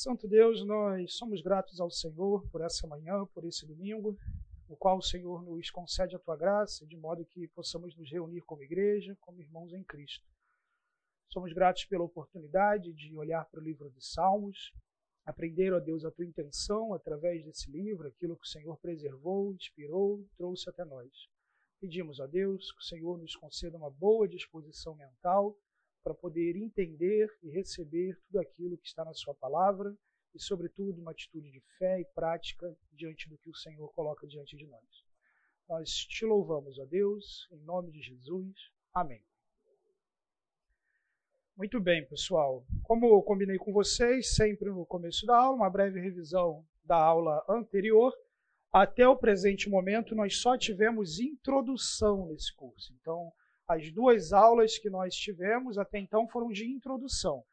Santo Deus, nós somos gratos ao Senhor por essa manhã, por esse domingo, no qual o Senhor nos concede a tua graça, de modo que possamos nos reunir como igreja, como irmãos em Cristo. Somos gratos pela oportunidade de olhar para o livro de Salmos, aprender, ó Deus, a tua intenção através desse livro, aquilo que o Senhor preservou, inspirou, trouxe até nós. Pedimos a Deus que o Senhor nos conceda uma boa disposição mental para poder entender e receber tudo aquilo que está na Sua palavra e, sobretudo, uma atitude de fé e prática diante do que o Senhor coloca diante de nós. Nós te louvamos, ó Deus, em nome de Jesus. Amém. Muito bem, pessoal. Como eu combinei com vocês, sempre no começo da aula, uma breve revisão da aula anterior. Até o presente momento, nós só tivemos introdução nesse curso. Então, as duas aulas que nós tivemos até então foram de introdução.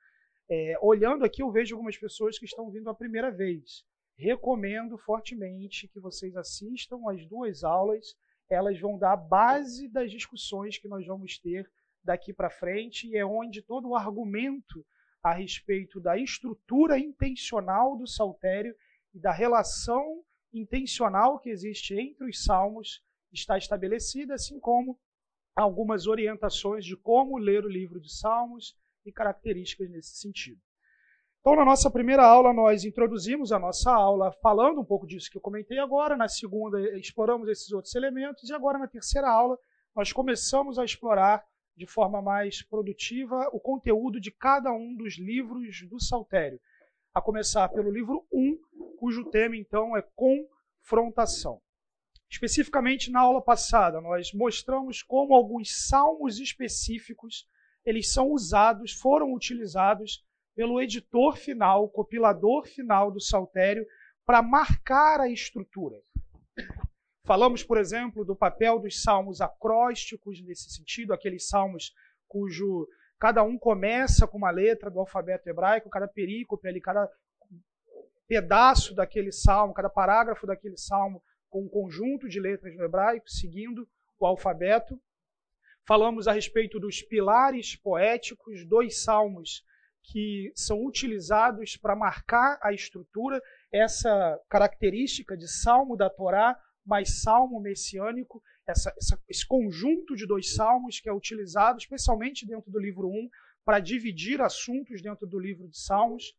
É, olhando aqui, eu vejo algumas pessoas que estão vindo a primeira vez. Recomendo fortemente que vocês assistam as duas aulas. Elas vão dar a base das discussões que nós vamos ter daqui para frente e é onde todo o argumento a respeito da estrutura intencional do saltério e da relação intencional que existe entre os salmos está estabelecida, assim como algumas orientações de como ler o livro de Salmos e características nesse sentido. Então, na nossa primeira aula, nós introduzimos a nossa aula falando um pouco disso que eu comentei agora. Na segunda, exploramos esses outros elementos. E agora, na terceira aula, nós começamos a explorar de forma mais produtiva o conteúdo de cada um dos livros do Saltério. A começar pelo livro 1, cujo tema, então, é confrontação. Especificamente na aula passada, nós mostramos como alguns salmos específicos eles são usados, foram utilizados pelo editor final, compilador final do Saltério, para marcar a estrutura. Falamos, por exemplo, do papel dos salmos acrósticos nesse sentido, aqueles salmos cujo cada um começa com uma letra do alfabeto hebraico, cada perícope ali, cada pedaço daquele salmo, cada parágrafo daquele salmo com um conjunto de letras no hebraico, seguindo o alfabeto. Falamos a respeito dos pilares poéticos, dois salmos que são utilizados para marcar a estrutura, essa característica de salmo da Torá, mais salmo messiânico, essa, essa, esse conjunto de dois salmos que é utilizado especialmente dentro do livro 1 para dividir assuntos dentro do livro de Salmos.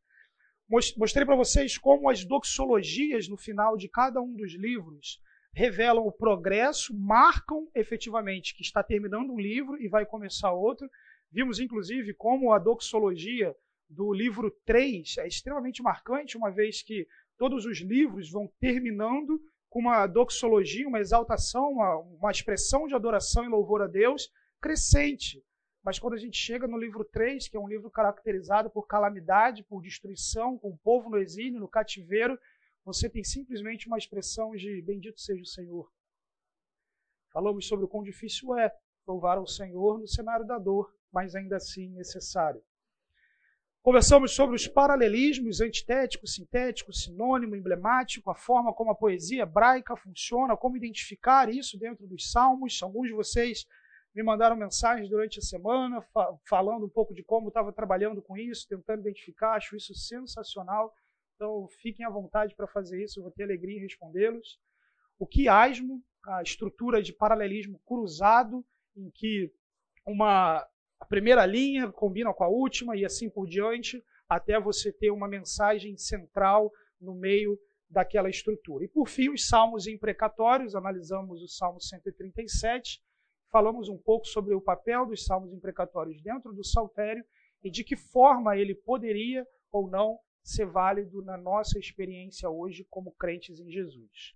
Mostrei para vocês como as doxologias no final de cada um dos livros revelam o progresso, marcam efetivamente que está terminando um livro e vai começar outro. Vimos, inclusive, como a doxologia do livro 3 é extremamente marcante, uma vez que todos os livros vão terminando com uma doxologia, uma exaltação, uma, uma expressão de adoração e louvor a Deus crescente. Mas quando a gente chega no livro 3, que é um livro caracterizado por calamidade, por destruição, com o povo no exílio, no cativeiro, você tem simplesmente uma expressão de bendito seja o Senhor. Falamos sobre o quão difícil é louvar ao Senhor no cenário da dor, mas ainda assim necessário. Conversamos sobre os paralelismos antitético, sintético, sinônimo, emblemático, a forma como a poesia hebraica funciona, como identificar isso dentro dos salmos. Alguns de vocês me mandaram mensagens durante a semana fa falando um pouco de como estava trabalhando com isso, tentando identificar, acho isso sensacional. Então, fiquem à vontade para fazer isso, eu vou ter alegria em respondê-los. O quiasmo, a estrutura de paralelismo cruzado, em que uma, a primeira linha combina com a última e assim por diante, até você ter uma mensagem central no meio daquela estrutura. E por fim, os salmos imprecatórios, analisamos o Salmo 137, falamos um pouco sobre o papel dos salmos imprecatórios dentro do saltério e de que forma ele poderia ou não ser válido na nossa experiência hoje como crentes em Jesus.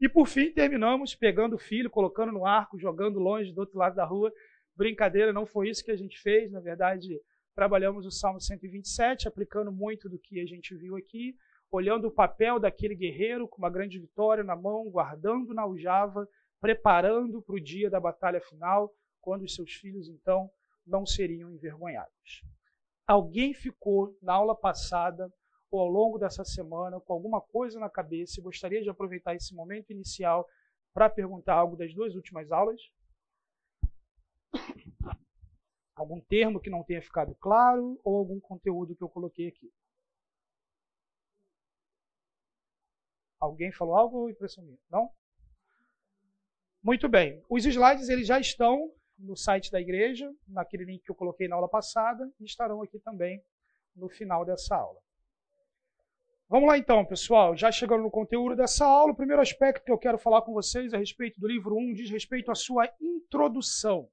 E por fim, terminamos pegando o filho, colocando no arco, jogando longe do outro lado da rua. Brincadeira, não foi isso que a gente fez. Na verdade, trabalhamos o Salmo 127, aplicando muito do que a gente viu aqui, olhando o papel daquele guerreiro com uma grande vitória na mão, guardando na aljava preparando para o dia da batalha final, quando os seus filhos então não seriam envergonhados. Alguém ficou na aula passada ou ao longo dessa semana com alguma coisa na cabeça e gostaria de aproveitar esse momento inicial para perguntar algo das duas últimas aulas? Algum termo que não tenha ficado claro ou algum conteúdo que eu coloquei aqui? Alguém falou algo ou impressão minha? Não? Muito bem. Os slides eles já estão no site da igreja, naquele link que eu coloquei na aula passada, e estarão aqui também no final dessa aula. Vamos lá então, pessoal. Já chegando no conteúdo dessa aula, o primeiro aspecto que eu quero falar com vocês a respeito do livro 1 diz respeito à sua introdução.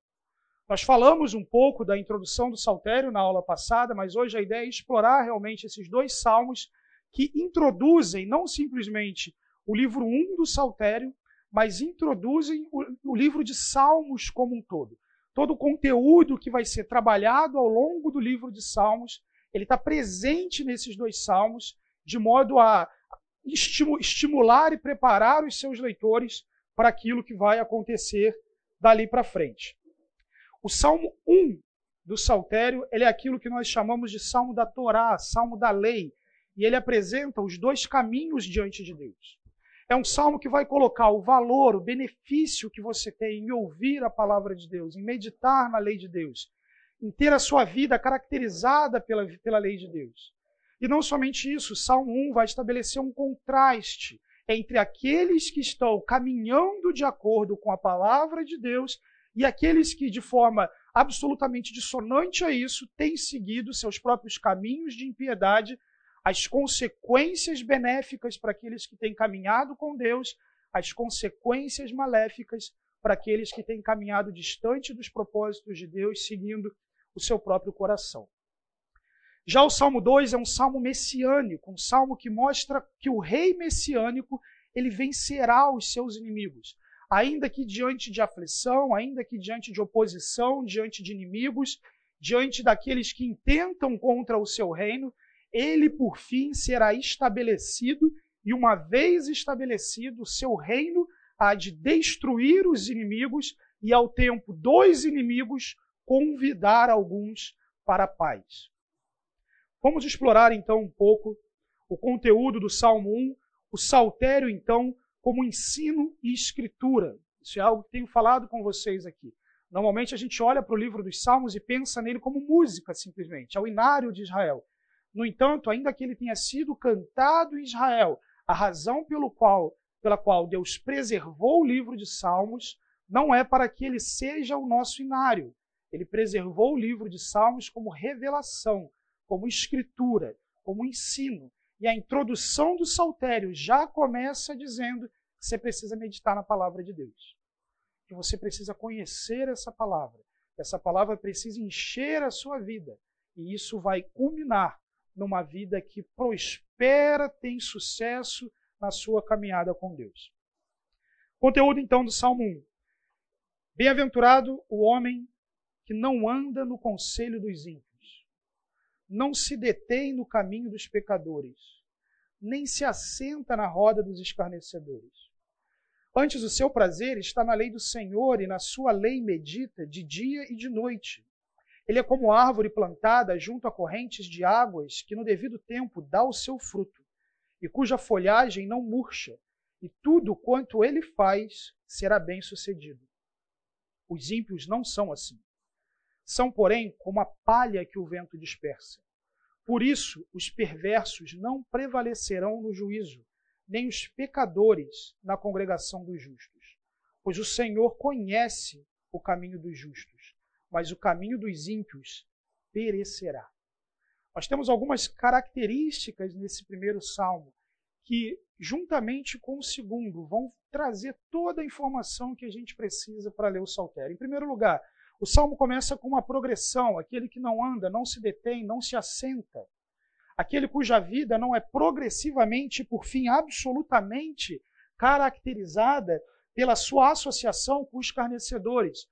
Nós falamos um pouco da introdução do saltério na aula passada, mas hoje a ideia é explorar realmente esses dois salmos que introduzem não simplesmente o livro 1 do saltério, mas introduzem o, o livro de Salmos como um todo. Todo o conteúdo que vai ser trabalhado ao longo do livro de Salmos, ele está presente nesses dois salmos de modo a estimular e preparar os seus leitores para aquilo que vai acontecer dali para frente. O Salmo 1 do Saltério, ele é aquilo que nós chamamos de Salmo da Torá, Salmo da Lei, e ele apresenta os dois caminhos diante de Deus. É um salmo que vai colocar o valor, o benefício que você tem em ouvir a palavra de Deus, em meditar na lei de Deus, em ter a sua vida caracterizada pela, pela lei de Deus. E não somente isso, o Salmo 1 vai estabelecer um contraste entre aqueles que estão caminhando de acordo com a palavra de Deus e aqueles que, de forma absolutamente dissonante a isso, têm seguido seus próprios caminhos de impiedade, as consequências benéficas para aqueles que têm caminhado com Deus, as consequências maléficas para aqueles que têm caminhado distante dos propósitos de Deus, seguindo o seu próprio coração. Já o Salmo 2 é um salmo messiânico, um salmo que mostra que o rei messiânico ele vencerá os seus inimigos. Ainda que diante de aflição, ainda que diante de oposição, diante de inimigos, diante daqueles que intentam contra o seu reino, ele por fim será estabelecido e uma vez estabelecido, seu reino há de destruir os inimigos e ao tempo dos inimigos convidar alguns para a paz. Vamos explorar então um pouco o conteúdo do Salmo 1, o saltério então como ensino e escritura. Isso é algo que tenho falado com vocês aqui. Normalmente a gente olha para o livro dos Salmos e pensa nele como música, simplesmente, é o inário de Israel. No entanto, ainda que ele tenha sido cantado em Israel, a razão pelo qual, pela qual Deus preservou o livro de Salmos não é para que ele seja o nosso inário. Ele preservou o livro de Salmos como revelação, como escritura, como ensino. E a introdução do saltério já começa dizendo que você precisa meditar na palavra de Deus. Que você precisa conhecer essa palavra. Essa palavra precisa encher a sua vida. E isso vai culminar numa vida que prospera, tem sucesso na sua caminhada com Deus. Conteúdo então do Salmo 1. Bem-aventurado o homem que não anda no conselho dos ímpios não se detém no caminho dos pecadores, nem se assenta na roda dos escarnecedores. Antes, o seu prazer está na lei do Senhor e na sua lei medita de dia e de noite. Ele é como árvore plantada junto a correntes de águas que no devido tempo dá o seu fruto, e cuja folhagem não murcha, e tudo quanto ele faz será bem sucedido. Os ímpios não são assim. São, porém, como a palha que o vento dispersa. Por isso, os perversos não prevalecerão no juízo, nem os pecadores na congregação dos justos. Pois o Senhor conhece o caminho dos justos, mas o caminho dos ímpios perecerá. Nós temos algumas características nesse primeiro salmo que, juntamente com o segundo, vão trazer toda a informação que a gente precisa para ler o Saltério. Em primeiro lugar, o salmo começa com uma progressão: aquele que não anda, não se detém, não se assenta. Aquele cuja vida não é progressivamente, por fim, absolutamente caracterizada pela sua associação com os escarnecedores.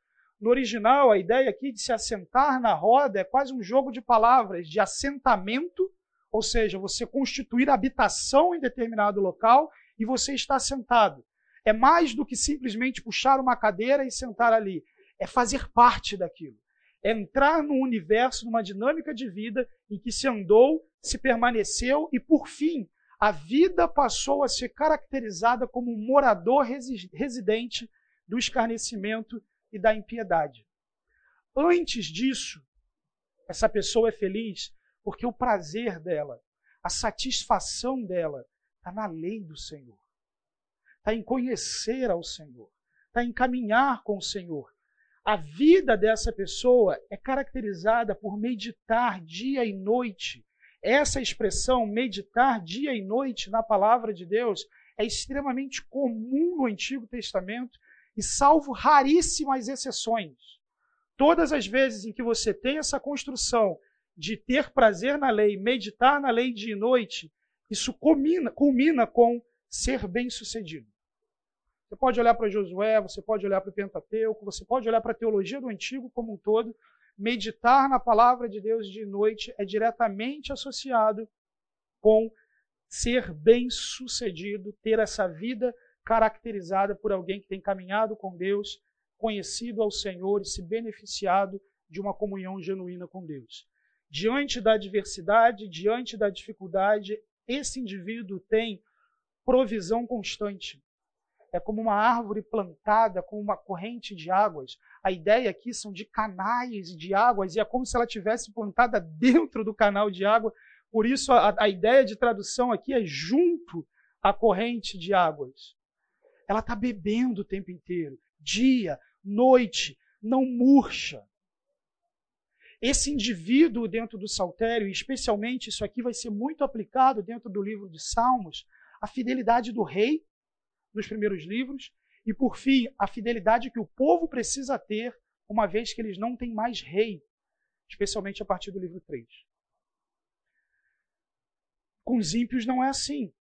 No original, a ideia aqui de se assentar na roda é quase um jogo de palavras, de assentamento, ou seja, você constituir habitação em determinado local e você está sentado. É mais do que simplesmente puxar uma cadeira e sentar ali é fazer parte daquilo. É entrar num universo, numa dinâmica de vida em que se andou, se permaneceu e, por fim, a vida passou a ser caracterizada como um morador residente do escarnecimento e da impiedade. Antes disso, essa pessoa é feliz porque o prazer dela, a satisfação dela, está na lei do Senhor. está em conhecer ao Senhor, está em caminhar com o Senhor. A vida dessa pessoa é caracterizada por meditar dia e noite. Essa expressão, meditar dia e noite na palavra de Deus, é extremamente comum no Antigo Testamento e, salvo raríssimas exceções, todas as vezes em que você tem essa construção de ter prazer na lei, meditar na lei dia e noite, isso culmina, culmina com ser bem-sucedido. Você pode olhar para Josué, você pode olhar para o Pentateuco, você pode olhar para a teologia do Antigo como um todo. Meditar na palavra de Deus de noite é diretamente associado com ser bem-sucedido, ter essa vida caracterizada por alguém que tem caminhado com Deus, conhecido ao Senhor e se beneficiado de uma comunhão genuína com Deus. Diante da adversidade, diante da dificuldade, esse indivíduo tem provisão constante é como uma árvore plantada com uma corrente de águas. A ideia aqui são de canais de águas, e é como se ela tivesse plantada dentro do canal de água. Por isso, a, a ideia de tradução aqui é junto à corrente de águas. Ela está bebendo o tempo inteiro, dia, noite, não murcha. Esse indivíduo dentro do saltério, e especialmente isso aqui vai ser muito aplicado dentro do livro de Salmos, a fidelidade do rei nos primeiros livros, e por fim, a fidelidade que o povo precisa ter, uma vez que eles não têm mais rei, especialmente a partir do livro 3. Com os ímpios não é assim.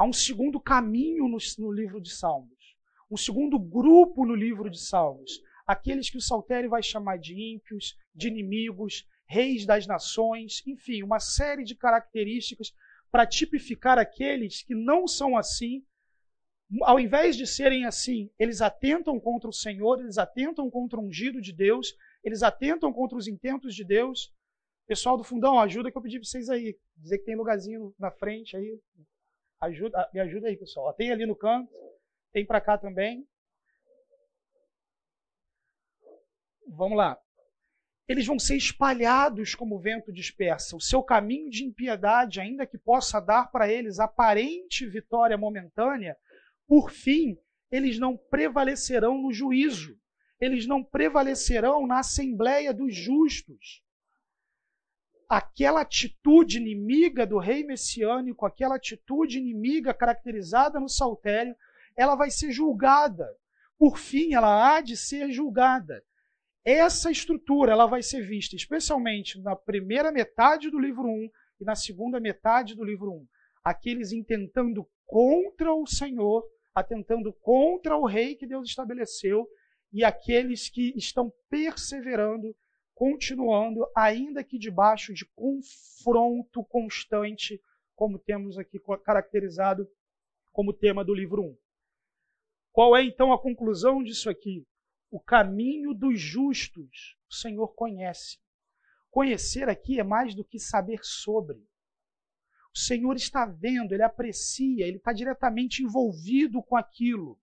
Há um segundo caminho no, no livro de Salmos, um segundo grupo no livro de Salmos, aqueles que o Saltério vai chamar de ímpios, de inimigos, reis das nações, enfim, uma série de características para tipificar aqueles que não são assim ao invés de serem assim, eles atentam contra o Senhor, eles atentam contra o ungido de Deus, eles atentam contra os intentos de Deus. Pessoal do fundão, ajuda que eu pedi para vocês aí. Dizer que tem lugarzinho na frente aí. Ajuda, me ajuda aí, pessoal. Tem ali no canto, tem para cá também. Vamos lá. Eles vão ser espalhados como o vento dispersa. O seu caminho de impiedade, ainda que possa dar para eles aparente vitória momentânea, por fim, eles não prevalecerão no juízo, eles não prevalecerão na assembleia dos justos. Aquela atitude inimiga do rei messiânico, aquela atitude inimiga caracterizada no saltério, ela vai ser julgada. Por fim, ela há de ser julgada. Essa estrutura ela vai ser vista especialmente na primeira metade do livro 1 e na segunda metade do livro 1. Aqueles intentando contra o Senhor atentando contra o rei que Deus estabeleceu e aqueles que estão perseverando, continuando, ainda que debaixo de confronto constante, como temos aqui caracterizado como tema do livro 1. Qual é então a conclusão disso aqui? O caminho dos justos o Senhor conhece. Conhecer aqui é mais do que saber sobre. O Senhor está vendo, ele aprecia, ele está diretamente envolvido com aquilo.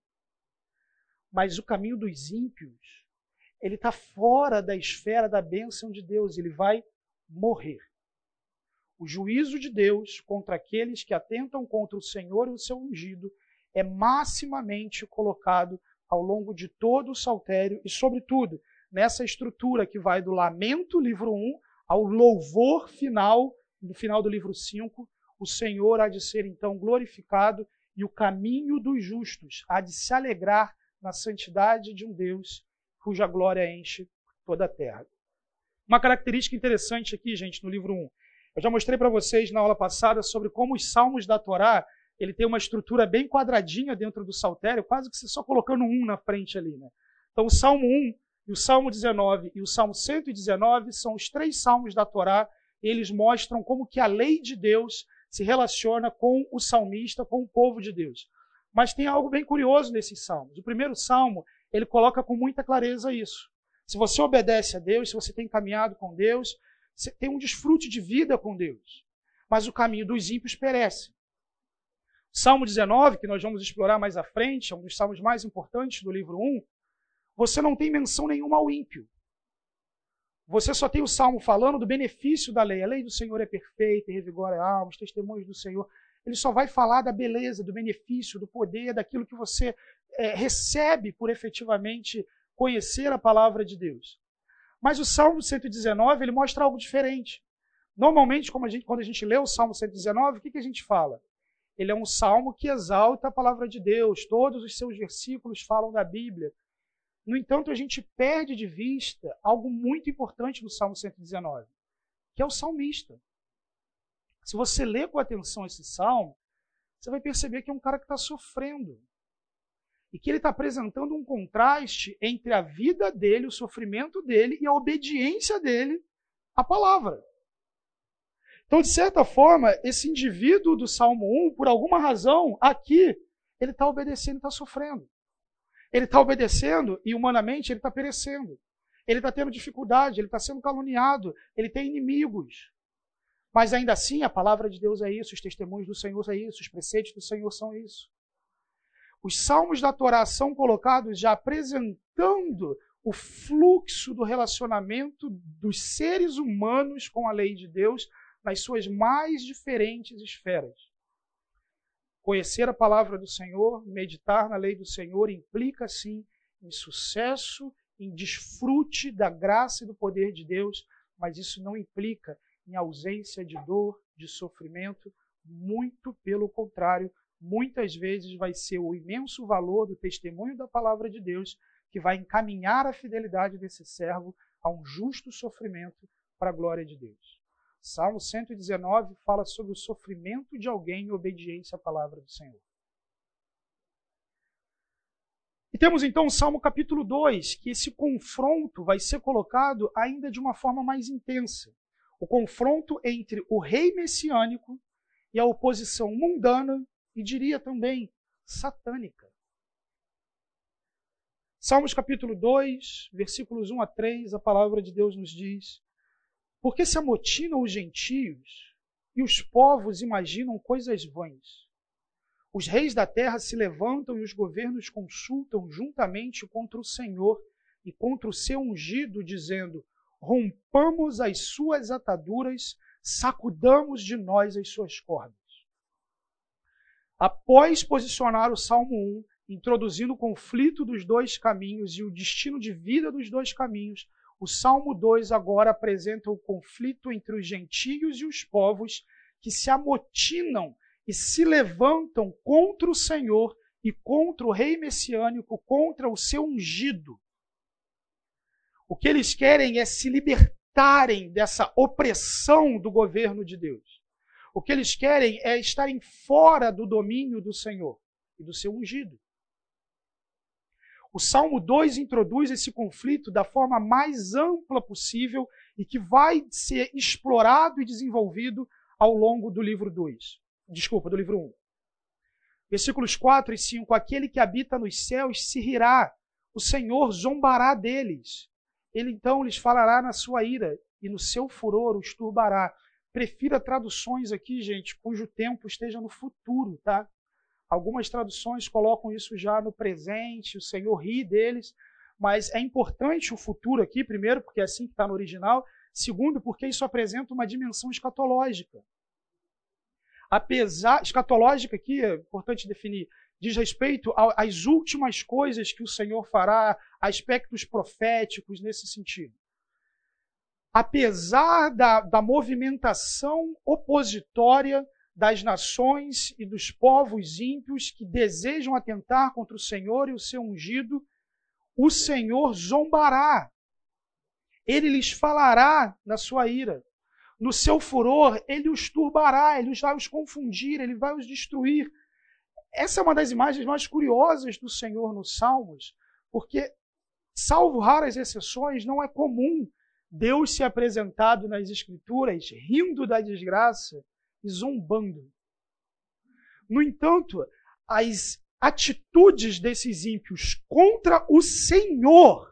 Mas o caminho dos ímpios, ele está fora da esfera da bênção de Deus, ele vai morrer. O juízo de Deus contra aqueles que atentam contra o Senhor e o seu ungido é maximamente colocado ao longo de todo o saltério e, sobretudo, nessa estrutura que vai do lamento, livro 1, ao louvor final, no final do livro 5, o Senhor há de ser então glorificado e o caminho dos justos há de se alegrar na santidade de um Deus cuja glória enche toda a terra. Uma característica interessante aqui, gente, no livro 1. Eu já mostrei para vocês na aula passada sobre como os salmos da Torá, ele tem uma estrutura bem quadradinha dentro do saltério, quase que você só colocando um na frente ali, né? Então o Salmo 1 e o Salmo 19 e o Salmo 119 são os três salmos da Torá, eles mostram como que a lei de Deus se relaciona com o salmista, com o povo de Deus. Mas tem algo bem curioso nesses salmos. O primeiro salmo, ele coloca com muita clareza isso. Se você obedece a Deus, se você tem caminhado com Deus, você tem um desfrute de vida com Deus. Mas o caminho dos ímpios perece. Salmo 19, que nós vamos explorar mais à frente, é um dos salmos mais importantes do livro 1, você não tem menção nenhuma ao ímpio. Você só tem o salmo falando do benefício da lei. A lei do Senhor é perfeita revigora a alma, os testemunhos do Senhor. ele só vai falar da beleza, do benefício, do poder, daquilo que você é, recebe por efetivamente conhecer a palavra de Deus. Mas o Salmo 119 ele mostra algo diferente. Normalmente, a gente, quando a gente lê o Salmo 119, o que, que a gente fala? Ele é um salmo que exalta a palavra de Deus, todos os seus versículos falam da Bíblia. No entanto, a gente perde de vista algo muito importante no Salmo 119, que é o salmista. Se você lê com atenção esse salmo, você vai perceber que é um cara que está sofrendo. E que ele está apresentando um contraste entre a vida dele, o sofrimento dele e a obediência dele à palavra. Então, de certa forma, esse indivíduo do Salmo 1, por alguma razão, aqui, ele está obedecendo e está sofrendo. Ele está obedecendo e, humanamente, ele está perecendo. Ele está tendo dificuldade, ele está sendo caluniado, ele tem inimigos. Mas ainda assim, a palavra de Deus é isso, os testemunhos do Senhor é isso, os preceitos do Senhor são isso. Os salmos da Torá são colocados já apresentando o fluxo do relacionamento dos seres humanos com a lei de Deus nas suas mais diferentes esferas. Conhecer a palavra do Senhor, meditar na lei do Senhor, implica sim em sucesso, em desfrute da graça e do poder de Deus, mas isso não implica em ausência de dor, de sofrimento, muito pelo contrário, muitas vezes vai ser o imenso valor do testemunho da palavra de Deus que vai encaminhar a fidelidade desse servo a um justo sofrimento para a glória de Deus. Salmo 119 fala sobre o sofrimento de alguém em obediência à palavra do Senhor. E temos então o Salmo capítulo 2, que esse confronto vai ser colocado ainda de uma forma mais intensa o confronto entre o rei messiânico e a oposição mundana e diria também satânica. Salmos capítulo 2, versículos 1 a 3, a palavra de Deus nos diz: Porque se amotinam os gentios e os povos imaginam coisas vãs. Os reis da terra se levantam e os governos consultam juntamente contra o Senhor e contra o seu ungido, dizendo: rompamos as suas ataduras, sacudamos de nós as suas cordas. Após posicionar o Salmo 1, introduzindo o conflito dos dois caminhos e o destino de vida dos dois caminhos, o Salmo 2 agora apresenta o conflito entre os gentios e os povos que se amotinam e se levantam contra o Senhor e contra o rei messiânico, contra o seu ungido. O que eles querem é se libertarem dessa opressão do governo de Deus. O que eles querem é estarem fora do domínio do Senhor e do seu ungido. O Salmo 2 introduz esse conflito da forma mais ampla possível e que vai ser explorado e desenvolvido ao longo do livro 2. Desculpa, do livro 1. Versículos 4 e 5: Aquele que habita nos céus se rirá, o Senhor zombará deles. Ele então lhes falará na sua ira e no seu furor os turbará. Prefira traduções aqui, gente, cujo tempo esteja no futuro, tá? Algumas traduções colocam isso já no presente, o Senhor ri deles, mas é importante o futuro aqui, primeiro, porque é assim que está no original, segundo, porque isso apresenta uma dimensão escatológica. Apesar, escatológica aqui, é importante definir, diz respeito às últimas coisas que o Senhor fará, aspectos proféticos nesse sentido. Apesar da, da movimentação opositória das nações e dos povos ímpios que desejam atentar contra o Senhor e o seu ungido, o Senhor zombará. Ele lhes falará na sua ira. No seu furor, ele os turbará, ele vai os confundir, ele vai os destruir. Essa é uma das imagens mais curiosas do Senhor nos Salmos, porque, salvo raras exceções, não é comum Deus ser apresentado nas Escrituras rindo da desgraça e zombando. No entanto, as atitudes desses ímpios contra o Senhor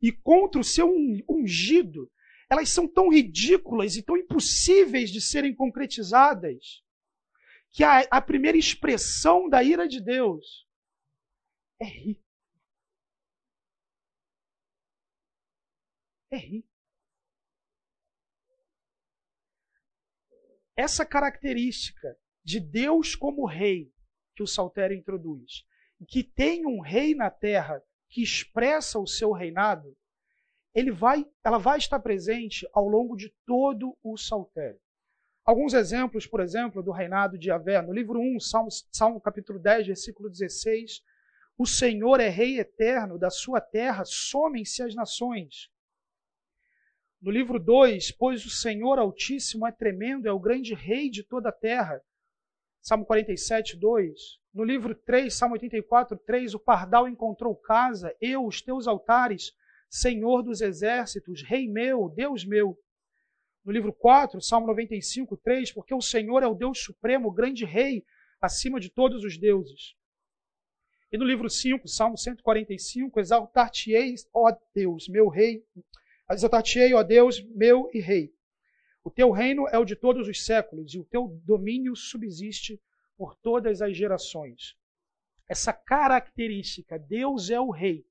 e contra o seu ungido, elas são tão ridículas e tão impossíveis de serem concretizadas que a, a primeira expressão da ira de Deus é rir. É rir. Essa característica de Deus como rei que o saltério introduz, que tem um rei na terra que expressa o seu reinado, ele vai, ela vai estar presente ao longo de todo o saltério. Alguns exemplos, por exemplo, do reinado de Javé. No livro 1, Salmo, Salmo capítulo 10, versículo 16. O Senhor é rei eterno, da sua terra somem-se as nações. No livro 2, pois o Senhor Altíssimo é tremendo, é o grande rei de toda a terra. Salmo 47, 2. No livro 3, Salmo 84, 3, o pardal encontrou casa, eu, os teus altares, Senhor dos exércitos, Rei meu, Deus meu. No livro 4, Salmo 95, 3, porque o Senhor é o Deus supremo, o grande Rei, acima de todos os deuses. E no livro 5, Salmo 145, exaltar-te-ei, ó Deus, meu Rei, exaltar-te-ei, ó Deus, meu e Rei. O teu reino é o de todos os séculos, e o teu domínio subsiste por todas as gerações. Essa característica, Deus é o Rei,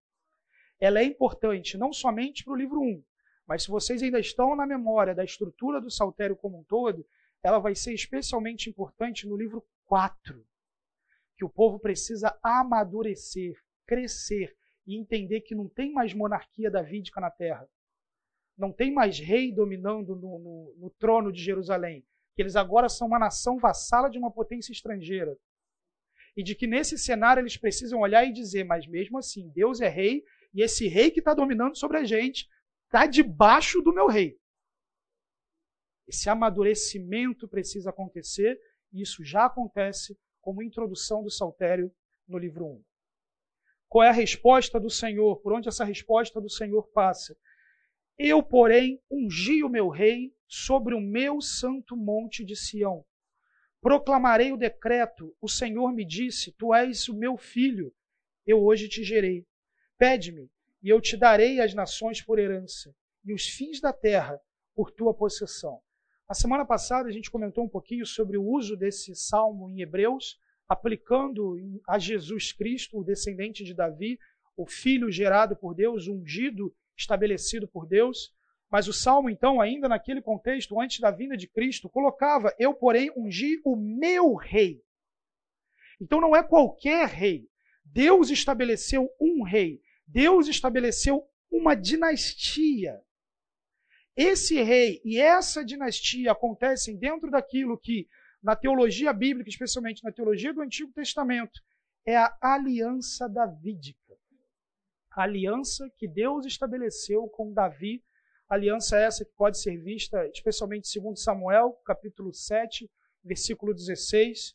ela é importante não somente para o livro 1, mas se vocês ainda estão na memória da estrutura do saltério como um todo, ela vai ser especialmente importante no livro 4, que o povo precisa amadurecer, crescer e entender que não tem mais monarquia davídica na terra. Não tem mais rei dominando no, no, no trono de Jerusalém. Que eles agora são uma nação vassala de uma potência estrangeira. E de que nesse cenário eles precisam olhar e dizer, mas mesmo assim, Deus é rei e esse rei que está dominando sobre a gente está debaixo do meu rei. Esse amadurecimento precisa acontecer, e isso já acontece como introdução do saltério no livro 1. Qual é a resposta do Senhor? Por onde essa resposta do Senhor passa? Eu, porém, ungi o meu rei sobre o meu santo monte de Sião. Proclamarei o decreto. O Senhor me disse: Tu és o meu filho, eu hoje te gerei. Pede-me, e eu te darei as nações por herança, e os fins da terra por tua possessão. A semana passada a gente comentou um pouquinho sobre o uso desse salmo em Hebreus, aplicando a Jesus Cristo, o descendente de Davi, o filho gerado por Deus, ungido, estabelecido por Deus. Mas o salmo, então, ainda naquele contexto, antes da vinda de Cristo, colocava: Eu, porém, ungi o meu rei. Então não é qualquer rei. Deus estabeleceu um rei. Deus estabeleceu uma dinastia. Esse rei e essa dinastia acontecem dentro daquilo que, na teologia bíblica, especialmente na teologia do Antigo Testamento, é a aliança davídica. A aliança que Deus estabeleceu com Davi, aliança essa que pode ser vista especialmente segundo Samuel, capítulo 7, versículo 16,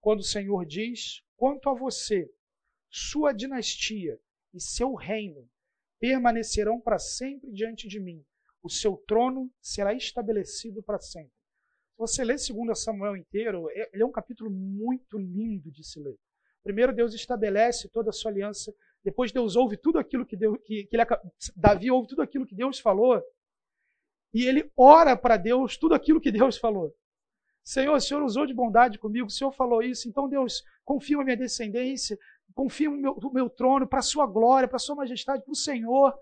quando o Senhor diz: "Quanto a você, sua dinastia e seu reino permanecerão para sempre diante de mim. O seu trono será estabelecido para sempre. Se você ler 2 Samuel inteiro, é, ele é um capítulo muito lindo de se ler. Primeiro, Deus estabelece toda a sua aliança. Depois, Deus ouve tudo aquilo que, Deus, que, que ele, Davi ouve tudo aquilo que Deus falou. E ele ora para Deus tudo aquilo que Deus falou. Senhor, o Senhor usou de bondade comigo, o Senhor falou isso, então Deus, confirma minha descendência, confirma o meu, o meu trono para a sua glória, para a sua majestade, para o Senhor.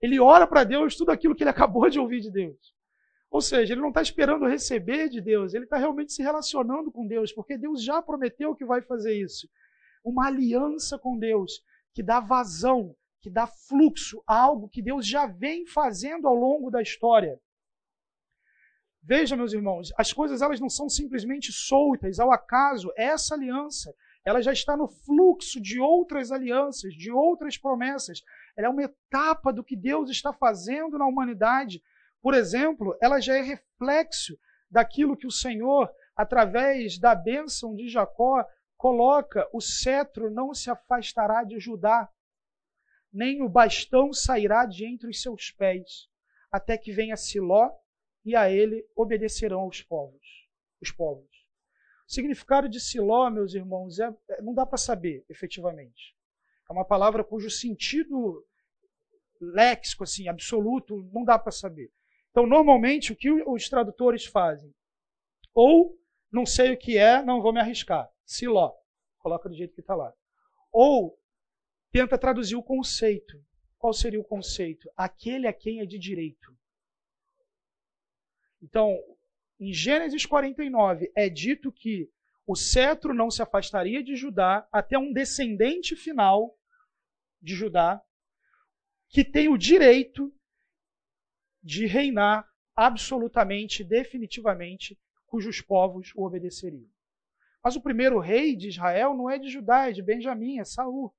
Ele ora para Deus tudo aquilo que ele acabou de ouvir de Deus. Ou seja, ele não está esperando receber de Deus, ele está realmente se relacionando com Deus, porque Deus já prometeu que vai fazer isso. Uma aliança com Deus que dá vazão, que dá fluxo a algo que Deus já vem fazendo ao longo da história. Veja, meus irmãos, as coisas elas não são simplesmente soltas ao acaso. Essa aliança, ela já está no fluxo de outras alianças, de outras promessas. Ela é uma etapa do que Deus está fazendo na humanidade. Por exemplo, ela já é reflexo daquilo que o Senhor, através da bênção de Jacó, coloca: o cetro não se afastará de Judá, nem o bastão sairá de entre os seus pés, até que venha Siló e a ele obedecerão os povos. Os povos. O significado de Siló, meus irmãos, é, é não dá para saber efetivamente. É uma palavra cujo sentido léxico, assim, absoluto, não dá para saber. Então, normalmente, o que os tradutores fazem? Ou, não sei o que é, não vou me arriscar. Siló. Coloca do jeito que está lá. Ou, tenta traduzir o conceito. Qual seria o conceito? Aquele a quem é de direito. Então, em Gênesis 49, é dito que o cetro não se afastaria de Judá até um descendente final de Judá que tem o direito de reinar absolutamente, definitivamente, cujos povos o obedeceriam. Mas o primeiro rei de Israel não é de Judá, é de Benjamim, é Saul.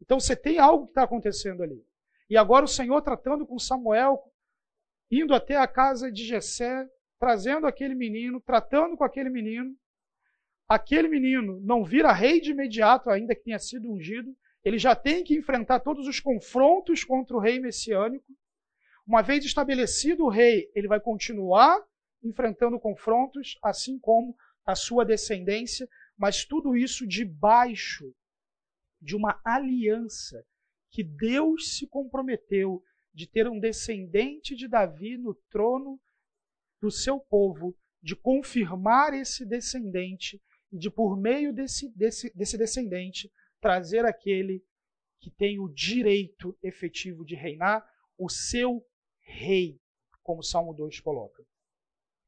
Então você tem algo que está acontecendo ali. E agora o Senhor tratando com Samuel, indo até a casa de Jessé, trazendo aquele menino, tratando com aquele menino. Aquele menino não vira rei de imediato, ainda que tenha sido ungido. Ele já tem que enfrentar todos os confrontos contra o rei messiânico. Uma vez estabelecido o rei, ele vai continuar enfrentando confrontos, assim como a sua descendência, mas tudo isso debaixo de uma aliança que Deus se comprometeu de ter um descendente de Davi no trono do seu povo, de confirmar esse descendente e de, por meio desse, desse, desse descendente, trazer aquele que tem o direito efetivo de reinar, o seu rei, como o Salmo 2 coloca.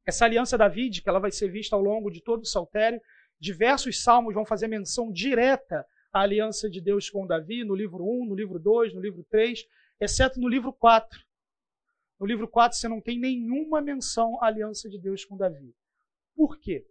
Essa aliança davídica ela vai ser vista ao longo de todo o saltério. Diversos salmos vão fazer menção direta à aliança de Deus com Davi, no livro 1, no livro 2, no livro 3, exceto no livro 4. No livro 4 você não tem nenhuma menção à aliança de Deus com Davi. Por quê?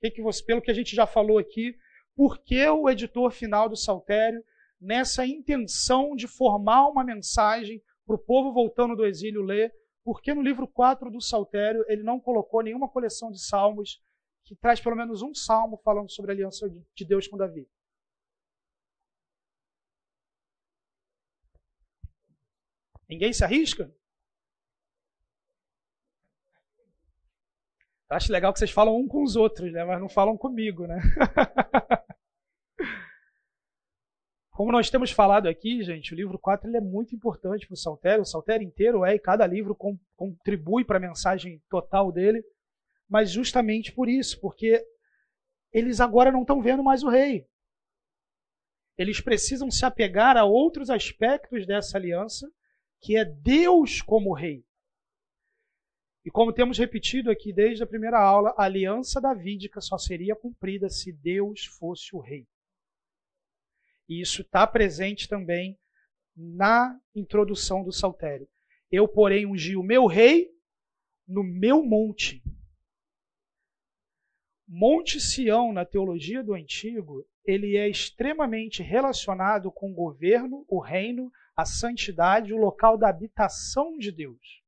Que você, pelo que a gente já falou aqui, por que o editor final do Saltério, nessa intenção de formar uma mensagem para o povo voltando do exílio ler, porque no livro 4 do Saltério ele não colocou nenhuma coleção de salmos que traz pelo menos um salmo falando sobre a aliança de Deus com Davi. Ninguém se arrisca? Eu acho legal que vocês falam um com os outros, né? mas não falam comigo, né? Como nós temos falado aqui, gente, o livro 4 ele é muito importante para o Saltério. O Saltério inteiro é, e cada livro com, contribui para a mensagem total dele. Mas justamente por isso, porque eles agora não estão vendo mais o rei. Eles precisam se apegar a outros aspectos dessa aliança, que é Deus como rei. E como temos repetido aqui desde a primeira aula, a aliança davídica só seria cumprida se Deus fosse o rei. E isso está presente também na introdução do saltério. Eu, porém, ungi o meu rei no meu monte. Monte Sião, na teologia do Antigo, ele é extremamente relacionado com o governo, o reino, a santidade, o local da habitação de Deus.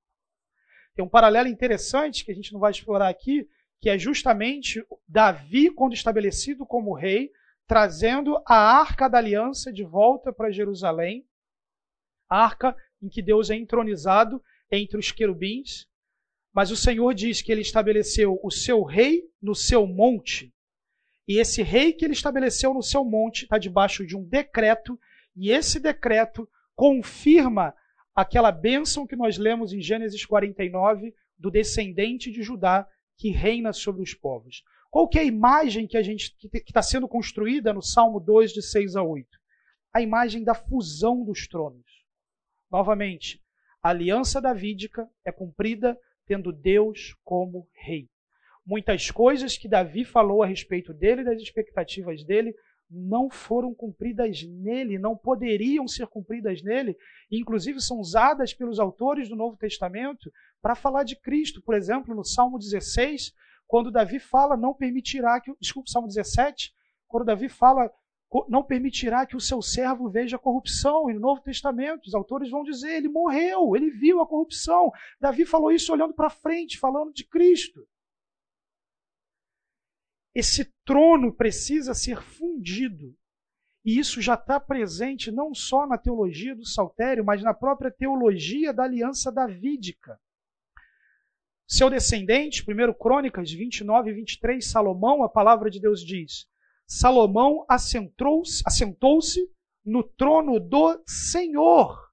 Tem um paralelo interessante que a gente não vai explorar aqui, que é justamente Davi, quando estabelecido como rei, trazendo a arca da aliança de volta para Jerusalém, arca em que Deus é entronizado entre os querubins, mas o Senhor diz que ele estabeleceu o seu rei no seu monte, e esse rei que ele estabeleceu no seu monte está debaixo de um decreto, e esse decreto confirma aquela bênção que nós lemos em Gênesis 49 do descendente de Judá que reina sobre os povos. Qual que é a imagem que a gente que está sendo construída no Salmo 2 de 6 a 8? A imagem da fusão dos tronos. Novamente, a aliança davídica é cumprida tendo Deus como rei. Muitas coisas que Davi falou a respeito dele e das expectativas dele não foram cumpridas nele, não poderiam ser cumpridas nele, inclusive são usadas pelos autores do Novo Testamento para falar de Cristo. Por exemplo, no Salmo 16, quando Davi fala, não permitirá que. Desculpe, Salmo 17. Quando Davi fala, não permitirá que o seu servo veja corrupção. E no Novo Testamento, os autores vão dizer: ele morreu, ele viu a corrupção. Davi falou isso olhando para frente, falando de Cristo. Esse trono precisa ser fundido. E isso já está presente não só na teologia do Saltério, mas na própria teologia da aliança davídica. Seu descendente, 1 Crônicas 29 e 23, Salomão, a palavra de Deus diz: Salomão assentou-se assentou no trono do Senhor,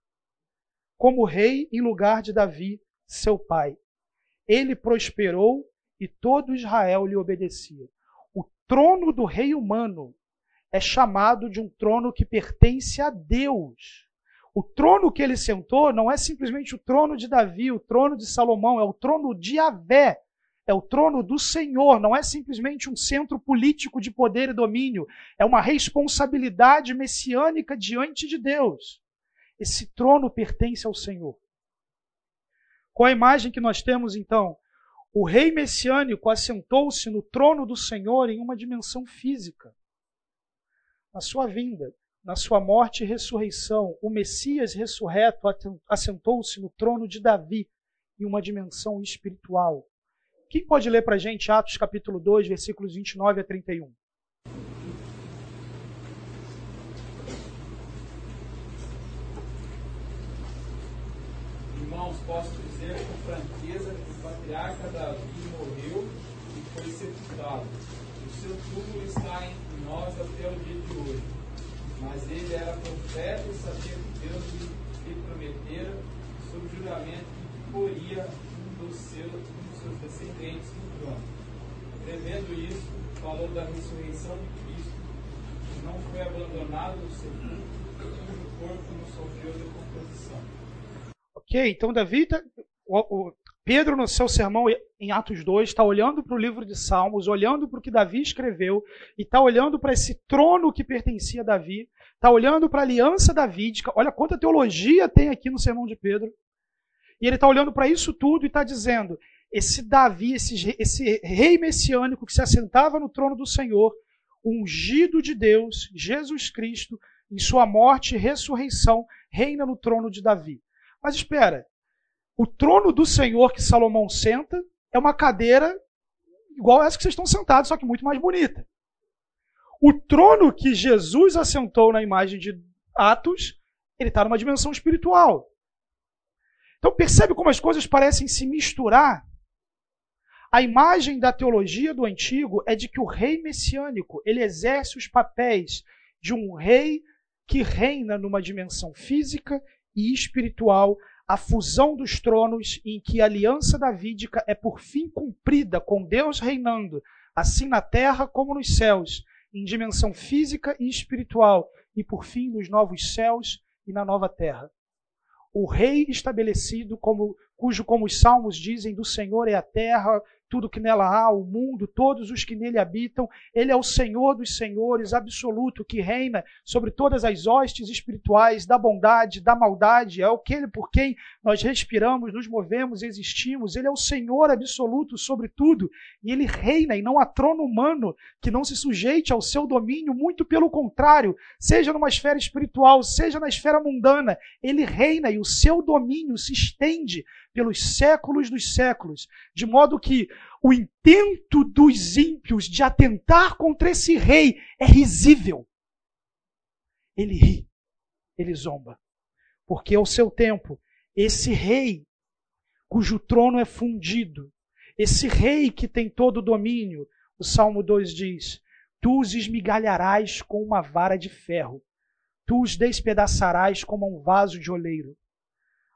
como rei em lugar de Davi, seu pai. Ele prosperou e todo Israel lhe obedecia. O trono do rei humano é chamado de um trono que pertence a Deus. O trono que ele sentou não é simplesmente o trono de Davi, o trono de Salomão, é o trono de Avé. é o trono do Senhor, não é simplesmente um centro político de poder e domínio, é uma responsabilidade messiânica diante de Deus. Esse trono pertence ao Senhor. Qual a imagem que nós temos então? O rei messiânico assentou-se no trono do Senhor em uma dimensão física. Na sua vinda, na sua morte e ressurreição, o Messias ressurreto assentou-se no trono de Davi em uma dimensão espiritual. Quem pode ler para a gente Atos capítulo 2, versículos 29 a 31? Irmãos, posso dizer com franqueza que o patriarca Davi morreu e foi sepultado. O seu túmulo está entre nós até o dia de hoje. Mas ele era profeta e sabia que Deus lhe prometera, sob juramento, que poria seus, um dos seus descendentes no trono. Prevendo isso, falou da ressurreição de Cristo, que não foi abandonado no sepulcro, cujo corpo não sofreu decomposição. Ok, então Davi, tá, o, o, Pedro, no seu sermão em Atos 2, está olhando para o livro de Salmos, olhando para o que Davi escreveu, e está olhando para esse trono que pertencia a Davi, está olhando para a aliança davídica. Olha quanta teologia tem aqui no sermão de Pedro. E ele está olhando para isso tudo e está dizendo: esse Davi, esse, esse rei messiânico que se assentava no trono do Senhor, ungido de Deus, Jesus Cristo, em sua morte e ressurreição, reina no trono de Davi. Mas espera, o trono do Senhor que Salomão senta é uma cadeira igual essa que vocês estão sentados, só que muito mais bonita. O trono que Jesus assentou na imagem de Atos, ele está numa dimensão espiritual. Então percebe como as coisas parecem se misturar? A imagem da teologia do antigo é de que o rei messiânico, ele exerce os papéis de um rei que reina numa dimensão física e espiritual a fusão dos tronos em que a aliança davídica é por fim cumprida com Deus reinando, assim na terra como nos céus, em dimensão física e espiritual, e por fim nos novos céus e na nova terra. O rei estabelecido como cujo como os salmos dizem do Senhor é a terra, tudo que nela há, o mundo, todos os que nele habitam. Ele é o Senhor dos senhores, absoluto, que reina sobre todas as hostes espirituais da bondade, da maldade. É aquele por quem nós respiramos, nos movemos, existimos. Ele é o Senhor absoluto sobre tudo. E ele reina, e não há trono humano que não se sujeite ao seu domínio, muito pelo contrário, seja numa esfera espiritual, seja na esfera mundana. Ele reina e o seu domínio se estende pelos séculos dos séculos, de modo que o intento dos ímpios de atentar contra esse rei é risível. Ele ri, ele zomba, porque ao seu tempo, esse rei, cujo trono é fundido, esse rei que tem todo o domínio, o Salmo 2 diz: Tu os esmigalharás com uma vara de ferro, tu os despedaçarás como um vaso de oleiro.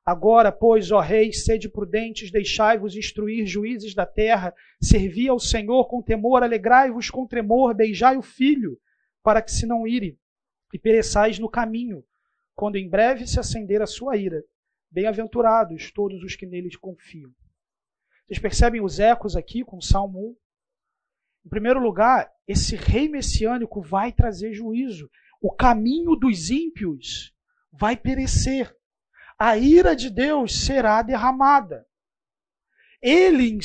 Agora, pois, ó reis, sede prudentes, deixai-vos instruir juízes da terra, servi ao Senhor com temor, alegrai-vos com tremor, beijai o filho, para que se não ire e pereçais no caminho, quando em breve se acender a sua ira. Bem-aventurados todos os que neles confiam. Vocês percebem os ecos aqui com o Salmo 1? Em primeiro lugar, esse rei messiânico vai trazer juízo. O caminho dos ímpios vai perecer a ira de Deus será derramada. Ele,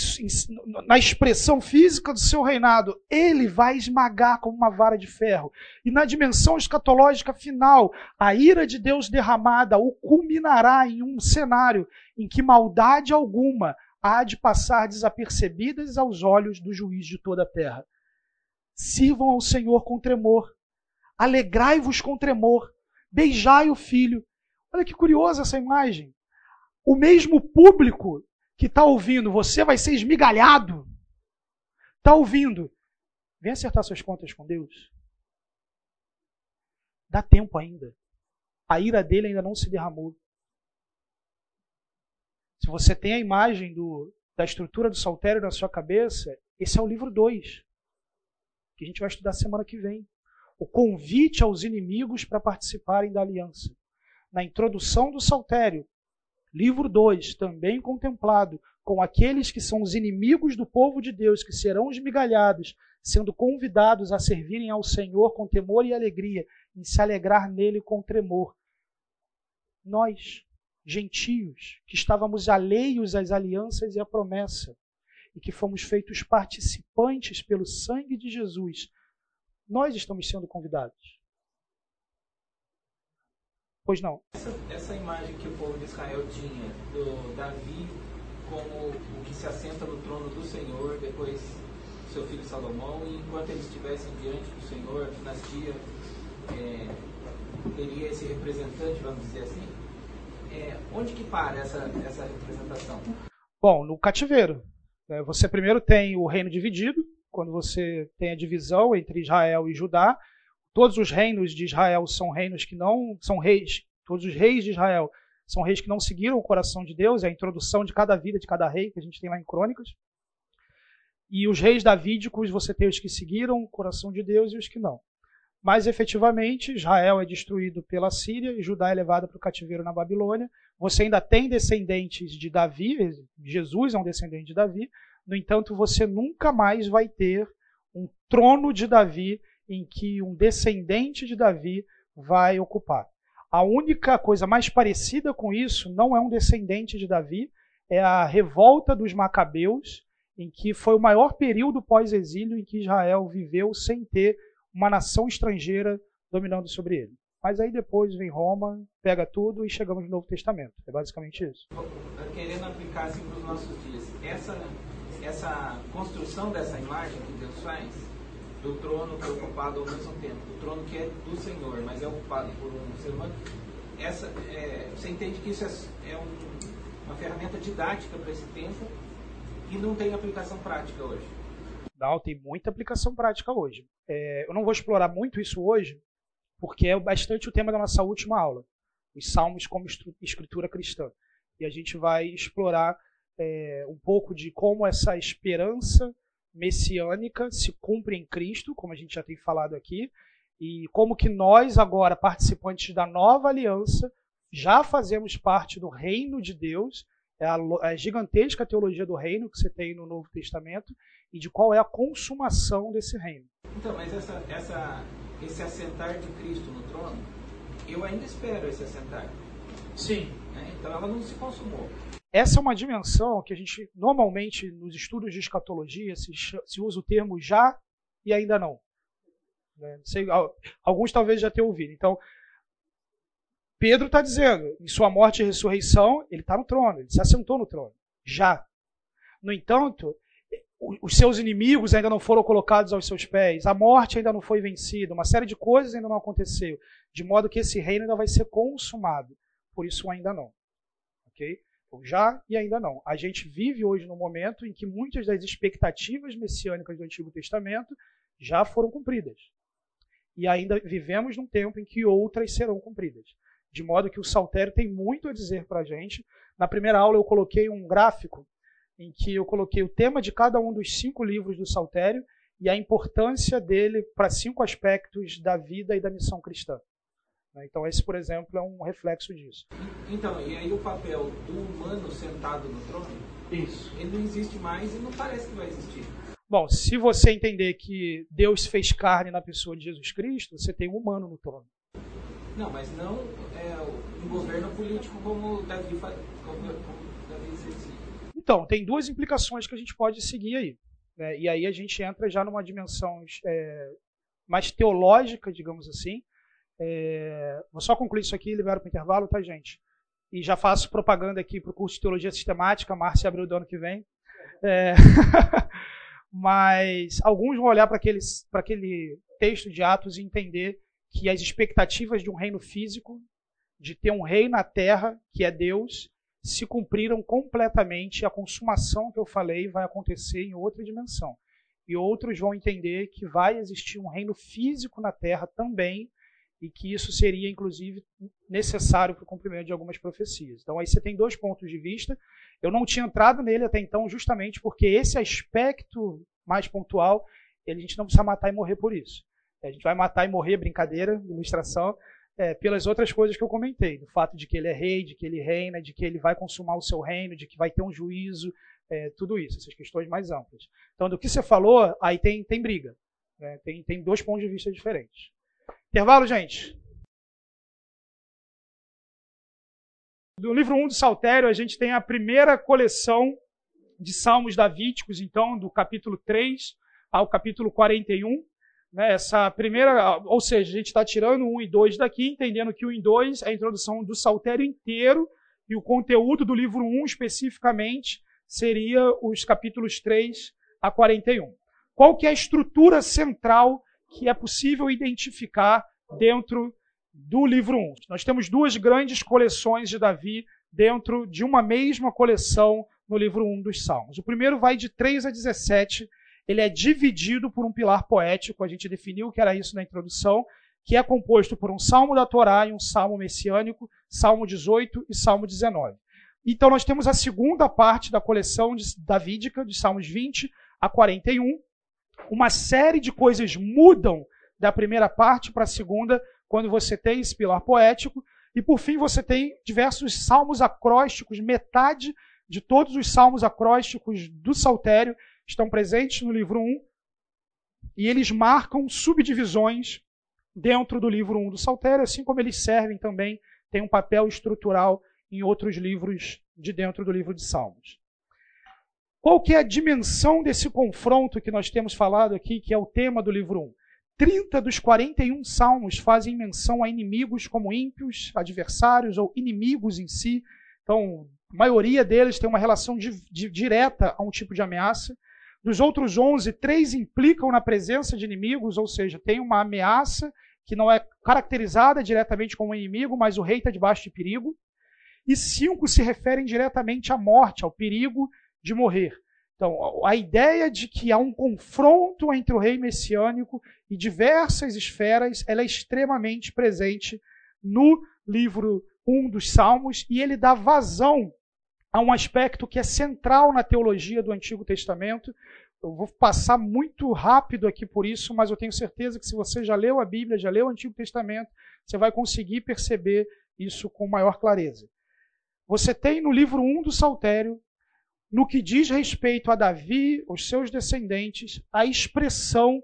na expressão física do seu reinado, ele vai esmagar como uma vara de ferro. E na dimensão escatológica final, a ira de Deus derramada o culminará em um cenário em que maldade alguma há de passar desapercebidas aos olhos do juiz de toda a terra. Sirvam ao Senhor com tremor, alegrai-vos com tremor, beijai o filho, Olha que curiosa essa imagem. O mesmo público que está ouvindo, você vai ser esmigalhado, está ouvindo. Vem acertar suas contas com Deus. Dá tempo ainda. A ira dele ainda não se derramou. Se você tem a imagem do, da estrutura do saltério na sua cabeça, esse é o livro 2, que a gente vai estudar semana que vem. O convite aos inimigos para participarem da aliança na introdução do saltério, Livro 2, também contemplado com aqueles que são os inimigos do povo de Deus, que serão esmigalhados, sendo convidados a servirem ao Senhor com temor e alegria, em se alegrar nele com tremor. Nós, gentios, que estávamos alheios às alianças e à promessa, e que fomos feitos participantes pelo sangue de Jesus, nós estamos sendo convidados. Pois não. Essa, essa imagem que o povo de Israel tinha do Davi como o que se assenta no trono do Senhor, depois seu filho Salomão, e enquanto eles estivessem diante do Senhor, a dinastia é, teria esse representante, vamos dizer assim. É, onde que para essa, essa representação? Bom, no cativeiro. É, você primeiro tem o reino dividido, quando você tem a divisão entre Israel e Judá. Todos os reinos de Israel são reinos que não são reis. Todos os reis de Israel são reis que não seguiram o coração de Deus, é a introdução de cada vida de cada rei que a gente tem lá em Crônicas. E os reis davídicos, você tem os que seguiram o coração de Deus e os que não. Mas efetivamente, Israel é destruído pela Síria e Judá é levado para o cativeiro na Babilônia. Você ainda tem descendentes de Davi, Jesus é um descendente de Davi. No entanto, você nunca mais vai ter um trono de Davi em que um descendente de Davi vai ocupar. A única coisa mais parecida com isso não é um descendente de Davi, é a revolta dos Macabeus, em que foi o maior período pós-exílio em que Israel viveu sem ter uma nação estrangeira dominando sobre ele. Mas aí depois vem Roma, pega tudo e chegamos no Novo Testamento. É basicamente isso. Querendo aplicar assim para os nossos dias, essa, essa construção dessa imagem que Deus faz, do trono que é ocupado ao mesmo tempo, do trono que é do Senhor, mas é ocupado por um ser humano, essa, é, você entende que isso é, é um, uma ferramenta didática para esse tempo e não tem aplicação prática hoje? Não, tem muita aplicação prática hoje. É, eu não vou explorar muito isso hoje, porque é bastante o tema da nossa última aula, os salmos como escritura cristã. E a gente vai explorar é, um pouco de como essa esperança messiânica se cumpre em Cristo, como a gente já tem falado aqui, e como que nós agora, participantes da nova aliança, já fazemos parte do reino de Deus, é a, a gigantesca teologia do reino que você tem no Novo Testamento, e de qual é a consumação desse reino. Então, mas essa, essa, esse assentar de Cristo no trono, eu ainda espero esse assentar. Sim. Né? Então ela não se consumou. Essa é uma dimensão que a gente, normalmente, nos estudos de escatologia, se, se usa o termo já e ainda não. Né? Sei, alguns talvez já tenham ouvido. Então, Pedro está dizendo, em sua morte e ressurreição, ele está no trono, ele se assentou no trono. Já. No entanto, os seus inimigos ainda não foram colocados aos seus pés, a morte ainda não foi vencida, uma série de coisas ainda não aconteceu, de modo que esse reino ainda vai ser consumado. Por isso, ainda não. Ok? Já e ainda não. A gente vive hoje num momento em que muitas das expectativas messiânicas do Antigo Testamento já foram cumpridas. E ainda vivemos num tempo em que outras serão cumpridas. De modo que o Saltério tem muito a dizer para a gente. Na primeira aula eu coloquei um gráfico em que eu coloquei o tema de cada um dos cinco livros do Saltério e a importância dele para cinco aspectos da vida e da missão cristã. Né? Então, esse, por exemplo, é um reflexo disso. Então, e aí o papel do humano sentado no trono? Isso. Ele não existe mais e não parece que vai existir. Bom, se você entender que Deus fez carne na pessoa de Jesus Cristo, você tem um humano no trono. Não, mas não é, um governo político como Davi, como, como Davi exercia. Então, tem duas implicações que a gente pode seguir aí. Né? E aí a gente entra já numa dimensão é, mais teológica, digamos assim, é, vou só concluir isso aqui e libero para o intervalo, tá, gente? E já faço propaganda aqui para o curso de Teologia Sistemática, Márcia abriu do ano que vem. É, mas alguns vão olhar para aquele texto de Atos e entender que as expectativas de um reino físico, de ter um rei na terra, que é Deus, se cumpriram completamente. A consumação que eu falei vai acontecer em outra dimensão. E outros vão entender que vai existir um reino físico na terra também, e que isso seria, inclusive, necessário para o cumprimento de algumas profecias. Então, aí você tem dois pontos de vista. Eu não tinha entrado nele até então, justamente porque esse aspecto mais pontual, a gente não precisa matar e morrer por isso. A gente vai matar e morrer, brincadeira, ilustração, é, pelas outras coisas que eu comentei, do fato de que ele é rei, de que ele reina, de que ele vai consumar o seu reino, de que vai ter um juízo, é, tudo isso, essas questões mais amplas. Então, do que você falou, aí tem, tem briga. Né? Tem, tem dois pontos de vista diferentes. Intervalo, gente? No livro 1 do Saltério, a gente tem a primeira coleção de salmos davídicos, então, do capítulo 3 ao capítulo 41. Né, essa primeira, ou seja, a gente está tirando 1 e 2 daqui, entendendo que o 1 e 2 é a introdução do Saltério inteiro, e o conteúdo do livro 1 especificamente seria os capítulos 3 a 41. Qual que é a estrutura central que é possível identificar dentro do livro 1? Nós temos duas grandes coleções de Davi dentro de uma mesma coleção no livro 1 dos Salmos. O primeiro vai de 3 a 17, ele é dividido por um pilar poético, a gente definiu que era isso na introdução, que é composto por um salmo da Torá e um salmo messiânico, Salmo 18 e Salmo 19. Então nós temos a segunda parte da coleção de, davídica, de Salmos 20 a 41. Uma série de coisas mudam da primeira parte para a segunda, quando você tem esse pilar poético. E por fim você tem diversos salmos acrósticos, metade de todos os salmos acrósticos do Saltério estão presentes no livro 1, e eles marcam subdivisões dentro do livro 1 do Saltério, assim como eles servem também, têm um papel estrutural em outros livros de dentro do livro de Salmos. Qual que é a dimensão desse confronto que nós temos falado aqui, que é o tema do livro 1? 30 dos 41 salmos fazem menção a inimigos como ímpios, adversários ou inimigos em si. Então, a maioria deles tem uma relação de, de, direta a um tipo de ameaça. Dos outros 11, três implicam na presença de inimigos, ou seja, tem uma ameaça que não é caracterizada diretamente como inimigo, mas o rei está debaixo de perigo e cinco se referem diretamente à morte, ao perigo de morrer. Então, a ideia de que há um confronto entre o rei messiânico e diversas esferas, ela é extremamente presente no livro 1 dos Salmos e ele dá vazão a um aspecto que é central na teologia do Antigo Testamento. Eu vou passar muito rápido aqui por isso, mas eu tenho certeza que se você já leu a Bíblia, já leu o Antigo Testamento, você vai conseguir perceber isso com maior clareza. Você tem no livro 1 do Saltério, no que diz respeito a Davi, os seus descendentes, a expressão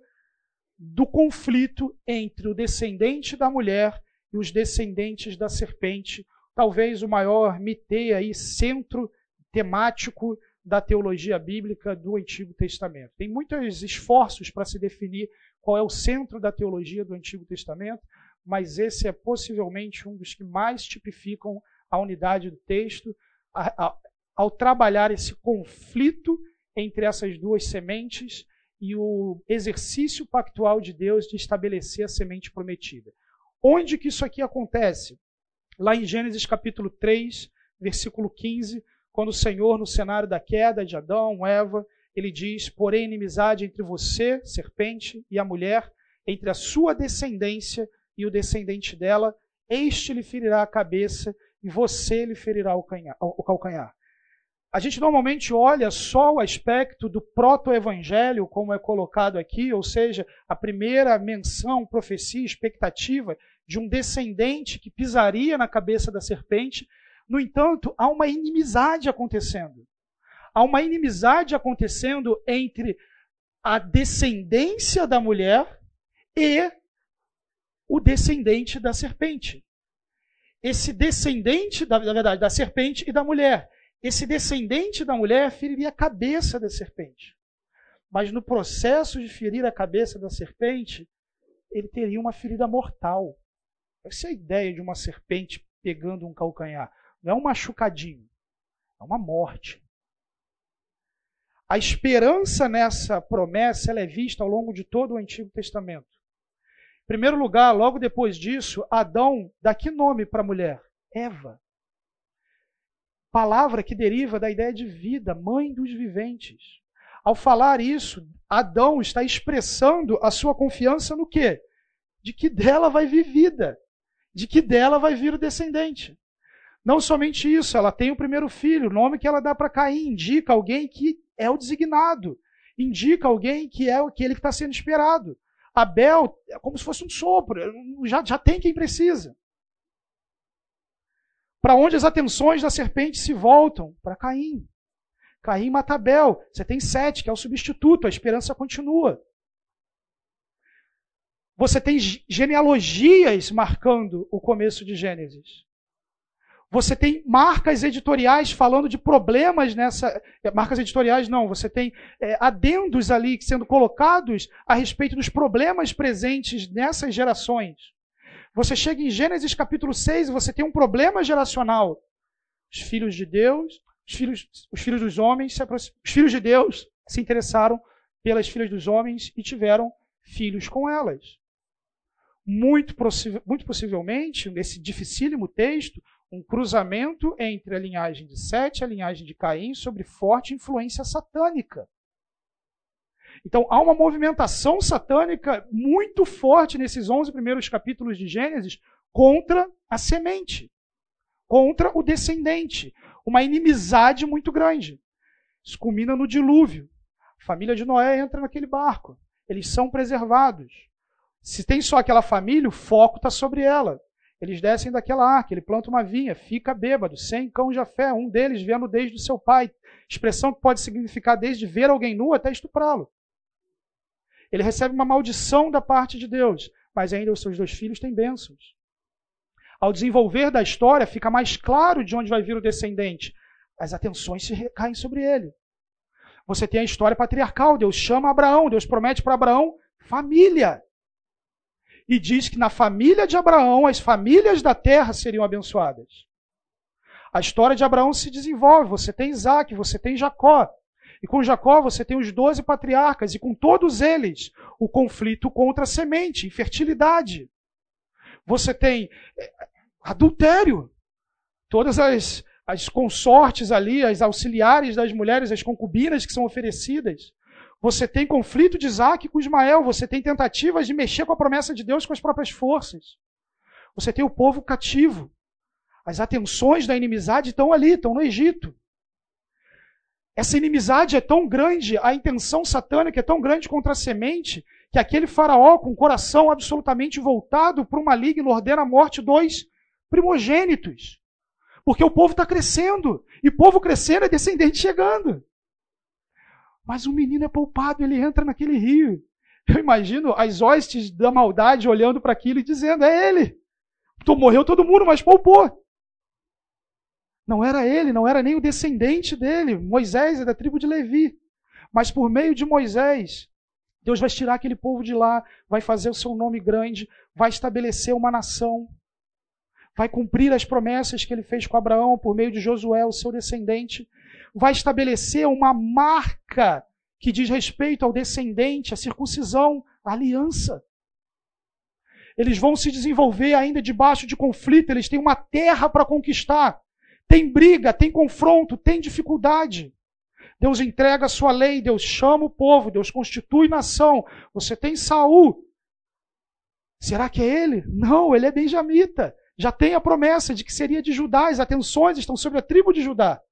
do conflito entre o descendente da mulher e os descendentes da serpente, talvez o maior mite aí, centro temático da teologia bíblica do Antigo Testamento. Tem muitos esforços para se definir qual é o centro da teologia do Antigo Testamento, mas esse é possivelmente um dos que mais tipificam a unidade do texto, a, a, ao trabalhar esse conflito entre essas duas sementes e o exercício pactual de Deus de estabelecer a semente prometida. Onde que isso aqui acontece? Lá em Gênesis capítulo 3, versículo 15, quando o Senhor, no cenário da queda de Adão, Eva, ele diz: Porém, inimizade entre você, serpente, e a mulher, entre a sua descendência e o descendente dela, este lhe ferirá a cabeça e você lhe ferirá o, calcanhar. A gente normalmente olha só o aspecto do proto-evangelho, como é colocado aqui, ou seja, a primeira menção, profecia, expectativa de um descendente que pisaria na cabeça da serpente. No entanto, há uma inimizade acontecendo. Há uma inimizade acontecendo entre a descendência da mulher e o descendente da serpente esse descendente, da, na verdade, da serpente e da mulher. Esse descendente da mulher feriria a cabeça da serpente. Mas no processo de ferir a cabeça da serpente, ele teria uma ferida mortal. Essa é a ideia de uma serpente pegando um calcanhar. Não é um machucadinho, é uma morte. A esperança nessa promessa é vista ao longo de todo o Antigo Testamento primeiro lugar, logo depois disso, Adão dá que nome para a mulher? Eva. Palavra que deriva da ideia de vida, mãe dos viventes. Ao falar isso, Adão está expressando a sua confiança no quê? De que dela vai vir vida, de que dela vai vir o descendente. Não somente isso, ela tem o primeiro filho, o nome que ela dá para Caim indica alguém que é o designado, indica alguém que é aquele que está sendo esperado Abel é como se fosse um sopro, já, já tem quem precisa. Para onde as atenções da serpente se voltam? Para Caim. Caim mata Abel. Você tem Sete, que é o substituto, a esperança continua. Você tem genealogias marcando o começo de Gênesis. Você tem marcas editoriais falando de problemas nessa. Marcas editoriais não, você tem é, adendos ali sendo colocados a respeito dos problemas presentes nessas gerações. Você chega em Gênesis capítulo 6 e você tem um problema geracional. Os filhos de Deus, os filhos, os filhos dos homens, os filhos de Deus se interessaram pelas filhas dos homens e tiveram filhos com elas muito, muito possivelmente, nesse dificílimo texto, um cruzamento entre a linhagem de Sete e a linhagem de Caim sobre forte influência satânica. Então, há uma movimentação satânica muito forte nesses 11 primeiros capítulos de Gênesis contra a semente, contra o descendente. Uma inimizade muito grande. Isso culmina no dilúvio. A família de Noé entra naquele barco. Eles são preservados. Se tem só aquela família, o foco está sobre ela. Eles descem daquela arca, ele planta uma vinha, fica bêbado, sem cão de fé, um deles vendo desde o seu pai. Expressão que pode significar desde ver alguém nu até estuprá-lo. Ele recebe uma maldição da parte de Deus, mas ainda os seus dois filhos têm bênçãos. Ao desenvolver da história, fica mais claro de onde vai vir o descendente. As atenções se recaem sobre ele. Você tem a história patriarcal. Deus chama Abraão, Deus promete para Abraão família e diz que na família de Abraão as famílias da terra seriam abençoadas. A história de Abraão se desenvolve. Você tem Isaac, você tem Jacó. E com Jacó você tem os doze patriarcas, e com todos eles o conflito contra a semente, infertilidade. Você tem eh, adultério. Todas as, as consortes ali, as auxiliares das mulheres, as concubinas que são oferecidas. Você tem conflito de Isaac com Ismael, você tem tentativas de mexer com a promessa de Deus com as próprias forças. Você tem o povo cativo. As atenções da inimizade estão ali, estão no Egito. Essa inimizade é tão grande, a intenção satânica é tão grande contra a semente, que aquele faraó, com o coração absolutamente voltado para o maligno, ordena a morte dos primogênitos. Porque o povo está crescendo. E povo crescendo é descendente chegando. Mas o menino é poupado, ele entra naquele rio. Eu imagino as hostes da maldade olhando para aquilo e dizendo: é ele. Morreu todo mundo, mas poupou. Não era ele, não era nem o descendente dele. Moisés é da tribo de Levi. Mas por meio de Moisés, Deus vai tirar aquele povo de lá, vai fazer o seu nome grande, vai estabelecer uma nação, vai cumprir as promessas que ele fez com Abraão por meio de Josué, o seu descendente, vai estabelecer uma marca que diz respeito ao descendente, a circuncisão, a aliança. Eles vão se desenvolver ainda debaixo de conflito, eles têm uma terra para conquistar. Tem briga, tem confronto, tem dificuldade. Deus entrega a sua lei, Deus chama o povo, Deus constitui nação. Você tem Saul. Será que é ele? Não, ele é benjamita. Já tem a promessa de que seria de Judá, as atenções estão sobre a tribo de Judá.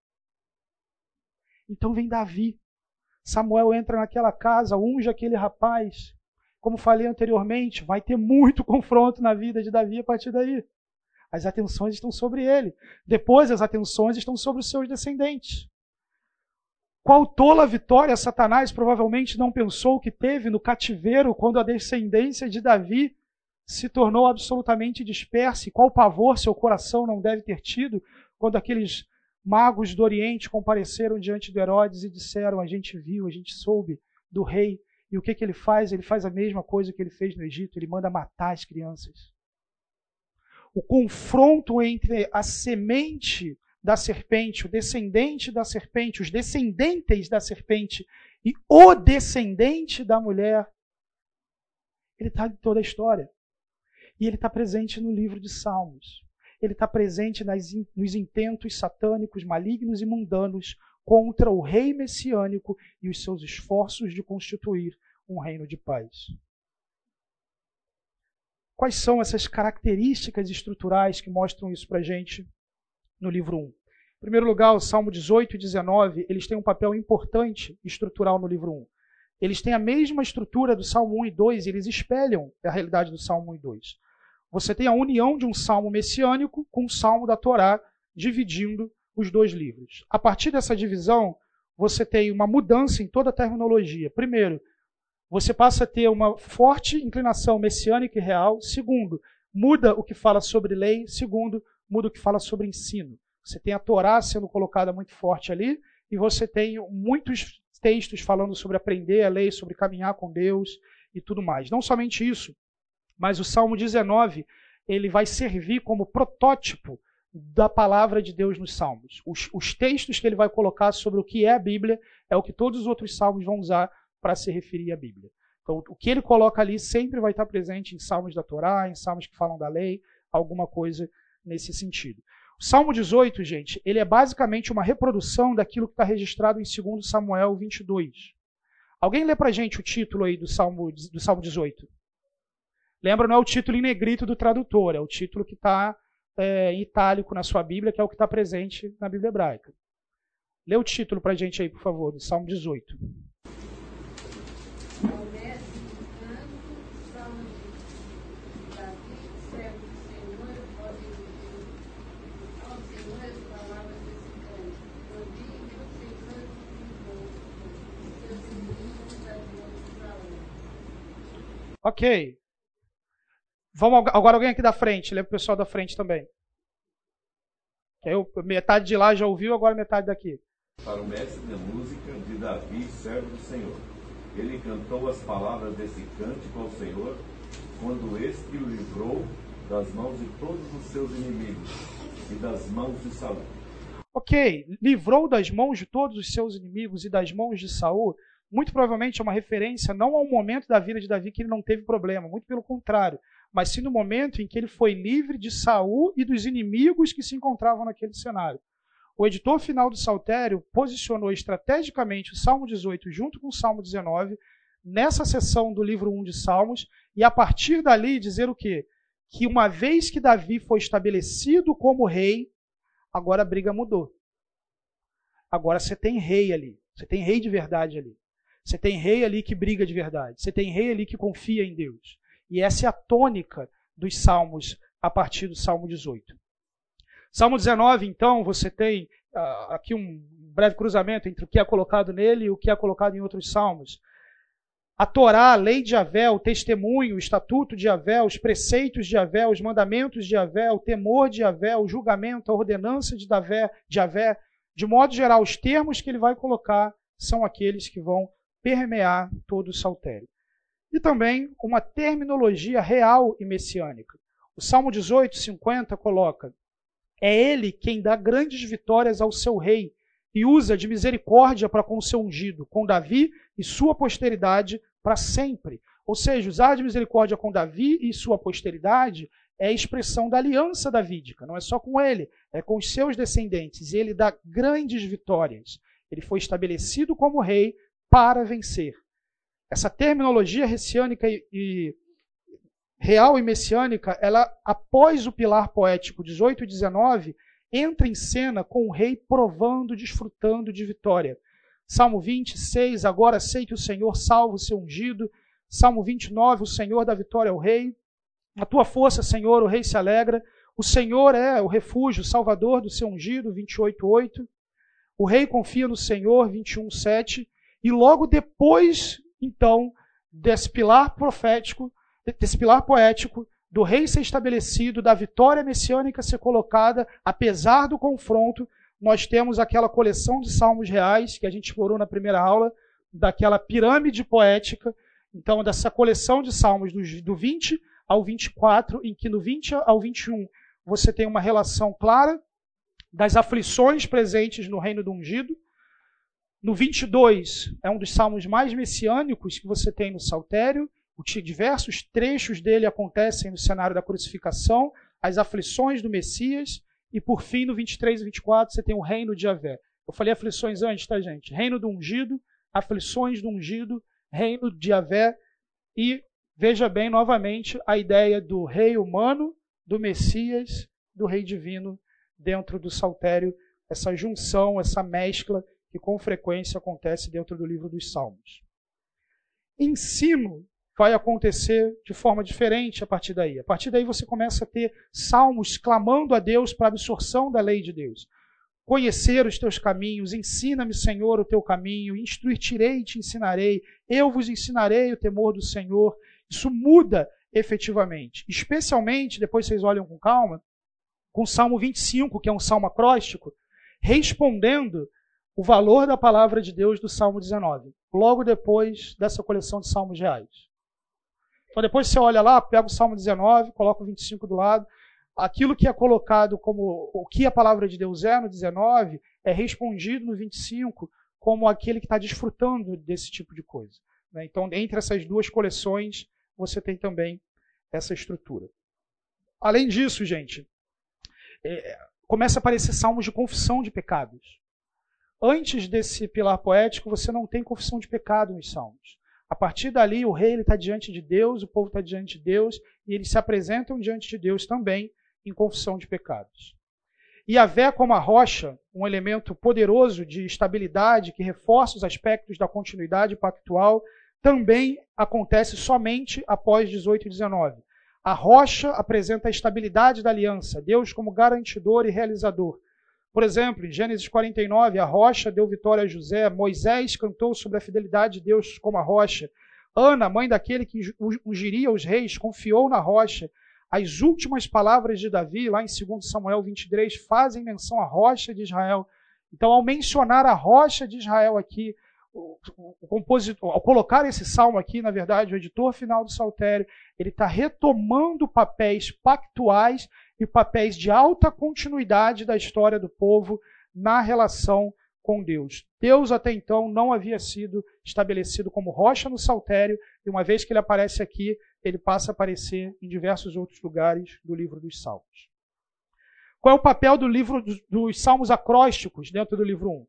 Então vem Davi. Samuel entra naquela casa, unge aquele rapaz. Como falei anteriormente, vai ter muito confronto na vida de Davi a partir daí. As atenções estão sobre ele. Depois, as atenções estão sobre os seus descendentes. Qual tola vitória Satanás provavelmente não pensou que teve no cativeiro quando a descendência de Davi se tornou absolutamente dispersa? E qual pavor seu coração não deve ter tido quando aqueles magos do Oriente compareceram diante de Herodes e disseram: A gente viu, a gente soube do rei. E o que, que ele faz? Ele faz a mesma coisa que ele fez no Egito: ele manda matar as crianças. O confronto entre a semente da serpente, o descendente da serpente, os descendentes da serpente e o descendente da mulher, ele está em toda a história. E ele está presente no livro de Salmos ele está presente nas, nos intentos satânicos, malignos e mundanos contra o rei messiânico e os seus esforços de constituir um reino de paz. Quais são essas características estruturais que mostram isso para a gente no livro 1? Em primeiro lugar, o Salmo 18 e 19, eles têm um papel importante estrutural no livro 1. eles têm a mesma estrutura do Salmo 1 e 2, eles espelham a realidade do Salmo 1 e 2. Você tem a união de um salmo messiânico com um salmo da Torá, dividindo os dois livros. A partir dessa divisão, você tem uma mudança em toda a terminologia. Primeiro, você passa a ter uma forte inclinação messiânica e real. Segundo, muda o que fala sobre lei. Segundo, muda o que fala sobre ensino. Você tem a Torá sendo colocada muito forte ali, e você tem muitos textos falando sobre aprender a lei, sobre caminhar com Deus e tudo mais. Não somente isso, mas o Salmo 19, ele vai servir como protótipo da palavra de Deus nos Salmos. Os, os, textos que ele vai colocar sobre o que é a Bíblia é o que todos os outros salmos vão usar para se referir à Bíblia. Então, o que ele coloca ali sempre vai estar presente em salmos da Torá, em salmos que falam da lei, alguma coisa nesse sentido. O Salmo 18, gente, ele é basicamente uma reprodução daquilo que está registrado em 2 Samuel 22. Alguém lê para gente o título aí do Salmo, do Salmo 18? Lembra, não é o título em negrito do tradutor, é o título que está é, em itálico na sua Bíblia, que é o que está presente na Bíblia hebraica. Lê o título para gente aí, por favor, do Salmo 18. Ok. Vamos agora alguém aqui da frente, lembra o pessoal da frente também. Que metade de lá já ouviu, agora metade daqui. Para o mestre da música de Davi, servo do Senhor. Ele cantou as palavras desse cântico ao Senhor quando este o livrou das mãos de todos os seus inimigos e das mãos de Saul. Ok, livrou das mãos de todos os seus inimigos e das mãos de Saul muito provavelmente é uma referência não ao momento da vida de Davi que ele não teve problema, muito pelo contrário, mas sim no momento em que ele foi livre de Saul e dos inimigos que se encontravam naquele cenário. O editor final do Saltério posicionou estrategicamente o Salmo 18 junto com o Salmo 19 nessa seção do livro 1 de Salmos e a partir dali dizer o quê? Que uma vez que Davi foi estabelecido como rei, agora a briga mudou. Agora você tem rei ali, você tem rei de verdade ali. Você tem rei ali que briga de verdade. Você tem rei ali que confia em Deus. E essa é a tônica dos salmos a partir do Salmo 18. Salmo 19, então, você tem uh, aqui um breve cruzamento entre o que é colocado nele e o que é colocado em outros salmos. A Torá, a lei de Javé, o testemunho, o estatuto de Javé, os preceitos de Javé, os mandamentos de Javé, o temor de Javé, o julgamento, a ordenança de Javé, de modo geral, os termos que ele vai colocar são aqueles que vão permear todo o saltério. E também uma terminologia real e messiânica. O Salmo 18, 50 coloca: É ele quem dá grandes vitórias ao seu rei e usa de misericórdia para com o seu ungido, com Davi e sua posteridade para sempre. Ou seja, usar de misericórdia com Davi e sua posteridade é a expressão da aliança davídica, não é só com ele, é com os seus descendentes. E ele dá grandes vitórias. Ele foi estabelecido como rei para vencer. Essa terminologia messiânica e, e real e messiânica, ela, após o pilar poético 18 e 19, entra em cena com o rei provando, desfrutando de vitória. Salmo 26, agora sei que o Senhor salva o seu ungido. Salmo 29, o Senhor dá vitória ao rei. A tua força, Senhor, o rei se alegra. O Senhor é o refúgio, salvador do seu ungido, 28, 8. O rei confia no Senhor, 21, 7. E logo depois, então, desse pilar profético, desse pilar poético, do rei ser estabelecido, da vitória messiânica ser colocada, apesar do confronto, nós temos aquela coleção de salmos reais que a gente explorou na primeira aula, daquela pirâmide poética, então dessa coleção de salmos do, do 20 ao 24, em que no 20 ao 21 você tem uma relação clara das aflições presentes no reino do ungido, no 22 é um dos salmos mais messiânicos que você tem no Saltério. Diversos trechos dele acontecem no cenário da crucificação, as aflições do Messias. E por fim, no 23 e 24, você tem o reino de Javé. Eu falei aflições antes, tá, gente? Reino do ungido, aflições do ungido, reino de Javé. E veja bem novamente a ideia do rei humano, do Messias, do rei divino dentro do saltério, essa junção, essa mescla que com frequência acontece dentro do livro dos Salmos. ensino vai acontecer de forma diferente a partir daí. A partir daí você começa a ter salmos clamando a Deus para a absorção da lei de Deus. Conhecer os teus caminhos, ensina-me, Senhor, o teu caminho, instruir-te-ei e te ensinarei, eu vos ensinarei o temor do Senhor. Isso muda efetivamente. Especialmente, depois vocês olham com calma, com o Salmo 25, que é um salmo acróstico, respondendo o valor da palavra de Deus do Salmo 19, logo depois dessa coleção de salmos reais. Então depois você olha lá, pega o Salmo 19, coloca o 25 do lado, aquilo que é colocado como o que a palavra de Deus é no 19 é respondido no 25 como aquele que está desfrutando desse tipo de coisa. Né? Então, entre essas duas coleções, você tem também essa estrutura. Além disso, gente, é, começa a aparecer salmos de confissão de pecados. Antes desse pilar poético, você não tem confissão de pecado nos salmos. A partir dali, o rei está diante de Deus, o povo está diante de Deus, e eles se apresentam diante de Deus também em confissão de pecados. E a vé como a rocha, um elemento poderoso de estabilidade que reforça os aspectos da continuidade pactual, também acontece somente após 18 e 19. A rocha apresenta a estabilidade da aliança, Deus como garantidor e realizador. Por exemplo, em Gênesis 49, a rocha deu vitória a José, Moisés cantou sobre a fidelidade de Deus como a rocha. Ana, mãe daquele que ungiria os reis, confiou na rocha. As últimas palavras de Davi, lá em 2 Samuel 23, fazem menção à rocha de Israel. Então, ao mencionar a rocha de Israel aqui, o, compositor, ao colocar esse salmo aqui, na verdade, o editor final do Saltério, ele está retomando papéis pactuais e papéis de alta continuidade da história do povo na relação com Deus. Deus até então não havia sido estabelecido como rocha no Saltério, e uma vez que ele aparece aqui, ele passa a aparecer em diversos outros lugares do livro dos Salmos. Qual é o papel do livro dos Salmos acrósticos dentro do livro 1?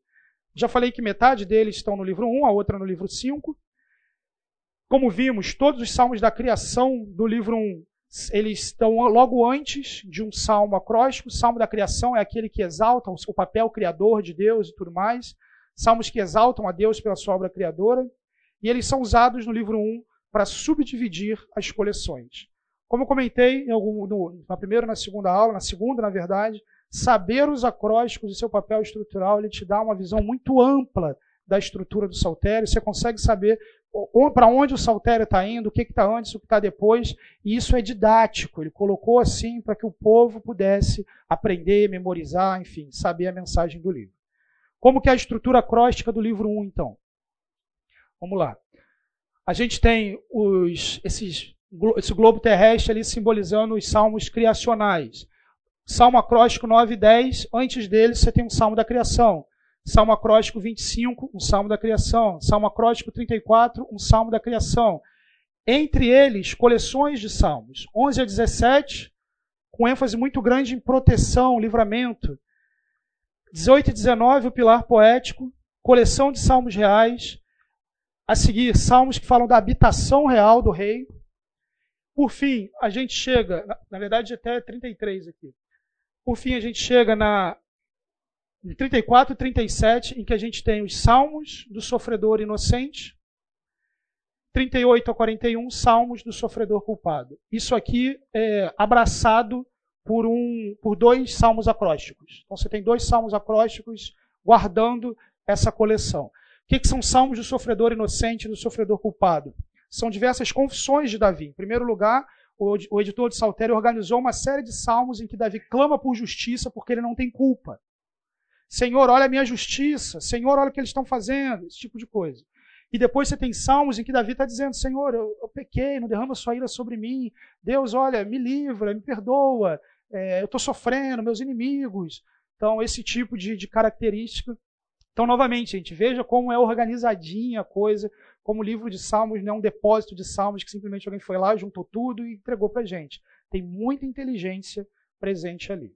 Já falei que metade deles estão no livro 1, a outra no livro 5. Como vimos, todos os salmos da criação do livro 1, eles estão logo antes de um salmo acróstico. O salmo da criação é aquele que exalta o papel criador de Deus e tudo mais. Salmos que exaltam a Deus pela sua obra criadora. E eles são usados no livro 1 para subdividir as coleções. Como eu comentei no, na primeira na segunda aula, na segunda, na verdade, saber os acrósticos e seu papel estrutural, ele te dá uma visão muito ampla da estrutura do saltério. Você consegue saber para onde o saltério está indo, o que está antes, o que está depois, e isso é didático. Ele colocou assim para que o povo pudesse aprender, memorizar, enfim, saber a mensagem do livro. Como que é a estrutura acróstica do livro 1, então? Vamos lá. A gente tem os, esses, esse globo terrestre ali simbolizando os salmos criacionais. Salmo acróstico 9 e 10, antes dele você tem um salmo da criação. Salmo acróstico 25, um salmo da criação. Salmo acróstico 34, um salmo da criação. Entre eles, coleções de salmos. 11 a 17, com ênfase muito grande em proteção, livramento. 18 e 19, o pilar poético. Coleção de salmos reais. A seguir, salmos que falam da habitação real do rei. Por fim, a gente chega, na verdade, até 33 aqui. Por fim, a gente chega na 34 e 37, em que a gente tem os salmos do sofredor inocente. 38 a 41, salmos do sofredor culpado. Isso aqui é abraçado por, um, por dois salmos acrósticos. Então você tem dois salmos acrósticos guardando essa coleção. O que, que são salmos do sofredor inocente e do sofredor culpado? São diversas confissões de Davi. Em primeiro lugar, o editor de Saltério organizou uma série de salmos em que Davi clama por justiça porque ele não tem culpa. Senhor, olha a minha justiça. Senhor, olha o que eles estão fazendo. Esse tipo de coisa. E depois você tem salmos em que Davi está dizendo: Senhor, eu, eu, pequei, não derrama sua ira sobre mim. Deus, olha, me livra, me perdoa. É, eu estou sofrendo, meus inimigos. Então, esse tipo de, de característica. Então, novamente, gente, veja como é organizadinha a coisa como o livro de Salmos não é um depósito de Salmos que simplesmente alguém foi lá, juntou tudo e entregou para a gente. Tem muita inteligência presente ali.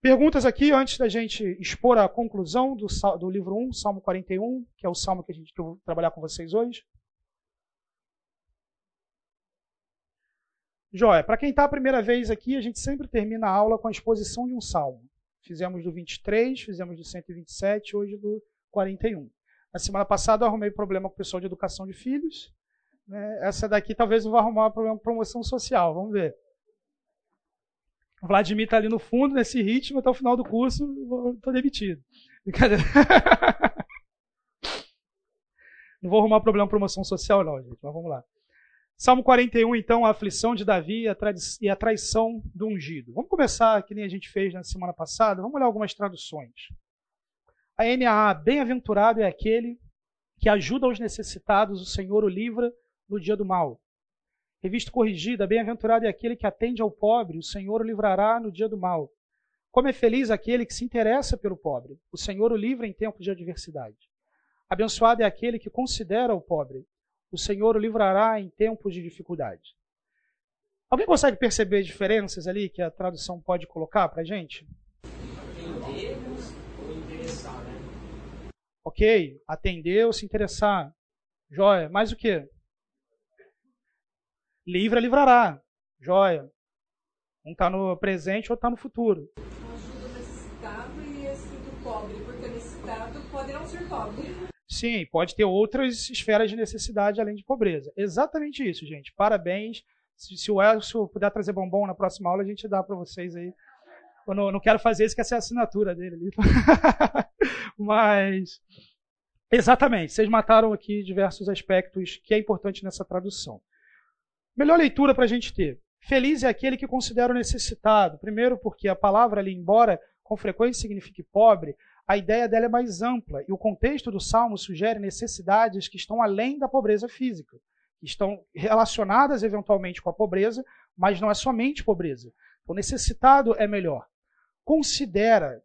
Perguntas aqui antes da gente expor a conclusão do, do livro 1, Salmo 41, que é o salmo que, a gente, que eu vou trabalhar com vocês hoje. Joia, para quem está a primeira vez aqui, a gente sempre termina a aula com a exposição de um salmo. Fizemos do 23, fizemos do 127, hoje do 41. Na semana passada eu arrumei problema com o pessoal de educação de filhos. Né? Essa daqui talvez eu vá arrumar problema com promoção social. Vamos ver. O Vladimir está ali no fundo, nesse ritmo, até o final do curso, estou demitido. Brincadeira. Não vou arrumar problema promoção social, não, gente, mas vamos lá. Salmo 41, então, a aflição de Davi e a traição do ungido. Vamos começar, que nem a gente fez na semana passada, vamos olhar algumas traduções. A NAA, bem-aventurado é aquele que ajuda os necessitados, o Senhor o livra no dia do mal. Revista corrigida, bem-aventurado é aquele que atende ao pobre, o Senhor o livrará no dia do mal. Como é feliz aquele que se interessa pelo pobre, o Senhor o livra em tempos de adversidade. Abençoado é aquele que considera o pobre, o Senhor o livrará em tempos de dificuldade. Alguém consegue perceber diferenças ali que a tradução pode colocar para a gente? Atender ou interessar, né? Ok, atender ou se interessar. Joia. Mais o que? Livra, livrará. Joia. Um está no presente, outro está no futuro. Ajuda o necessitado e esse do pobre, porque o necessitado pode não ser pobre. Sim, pode ter outras esferas de necessidade além de pobreza. Exatamente isso, gente. Parabéns. Se, se o Elcio puder trazer bombom na próxima aula, a gente dá para vocês aí. Eu não, não, quero fazer isso, que essa é a assinatura dele ali. Mas, exatamente, vocês mataram aqui diversos aspectos que é importante nessa tradução. Melhor leitura para a gente ter. Feliz é aquele que considera o necessitado. Primeiro, porque a palavra ali, embora com frequência signifique pobre, a ideia dela é mais ampla e o contexto do salmo sugere necessidades que estão além da pobreza física, estão relacionadas eventualmente com a pobreza, mas não é somente pobreza. O necessitado é melhor. Considera.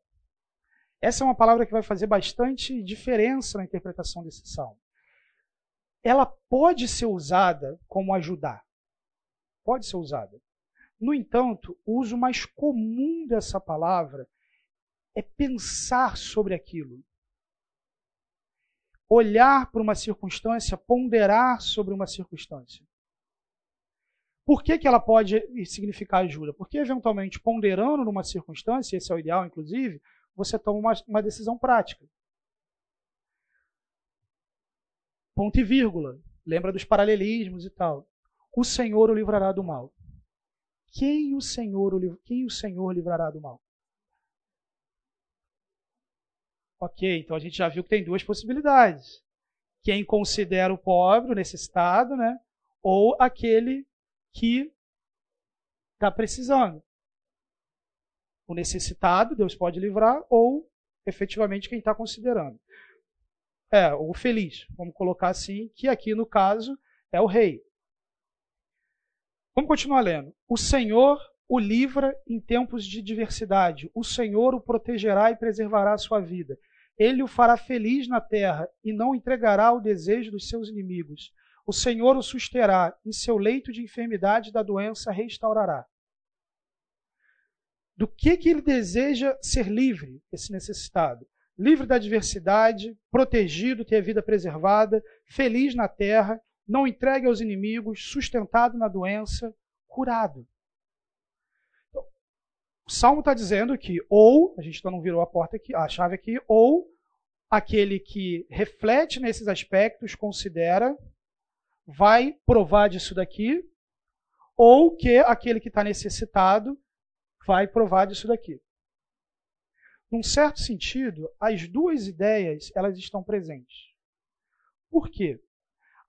Essa é uma palavra que vai fazer bastante diferença na interpretação desse salmo. Ela pode ser usada como ajudar. Pode ser usada. No entanto, o uso mais comum dessa palavra é pensar sobre aquilo. Olhar para uma circunstância, ponderar sobre uma circunstância. Por que, que ela pode significar ajuda? Porque, eventualmente, ponderando numa circunstância, esse é o ideal, inclusive, você toma uma, uma decisão prática. Ponto e vírgula. Lembra dos paralelismos e tal. O Senhor o livrará do mal. Quem o Senhor, quem o Senhor livrará do mal? Ok, então a gente já viu que tem duas possibilidades. Quem considera o pobre, o necessitado, né? Ou aquele que está precisando. O necessitado, Deus pode livrar, ou efetivamente quem está considerando. É, o feliz, vamos colocar assim, que aqui no caso é o rei. Vamos continuar lendo. O Senhor o livra em tempos de diversidade. O Senhor o protegerá e preservará a sua vida. Ele o fará feliz na terra e não entregará ao desejo dos seus inimigos. O Senhor o susterá, em seu leito de enfermidade da doença restaurará. Do que, que ele deseja ser livre, esse necessitado? Livre da adversidade, protegido, ter a vida preservada, feliz na terra, não entregue aos inimigos, sustentado na doença, curado. Então, o Salmo está dizendo que ou, a gente não virou a porta aqui, a chave aqui, ou aquele que reflete nesses aspectos, considera, vai provar disso daqui, ou que aquele que está necessitado vai provar disso daqui. Num certo sentido, as duas ideias elas estão presentes. Por quê?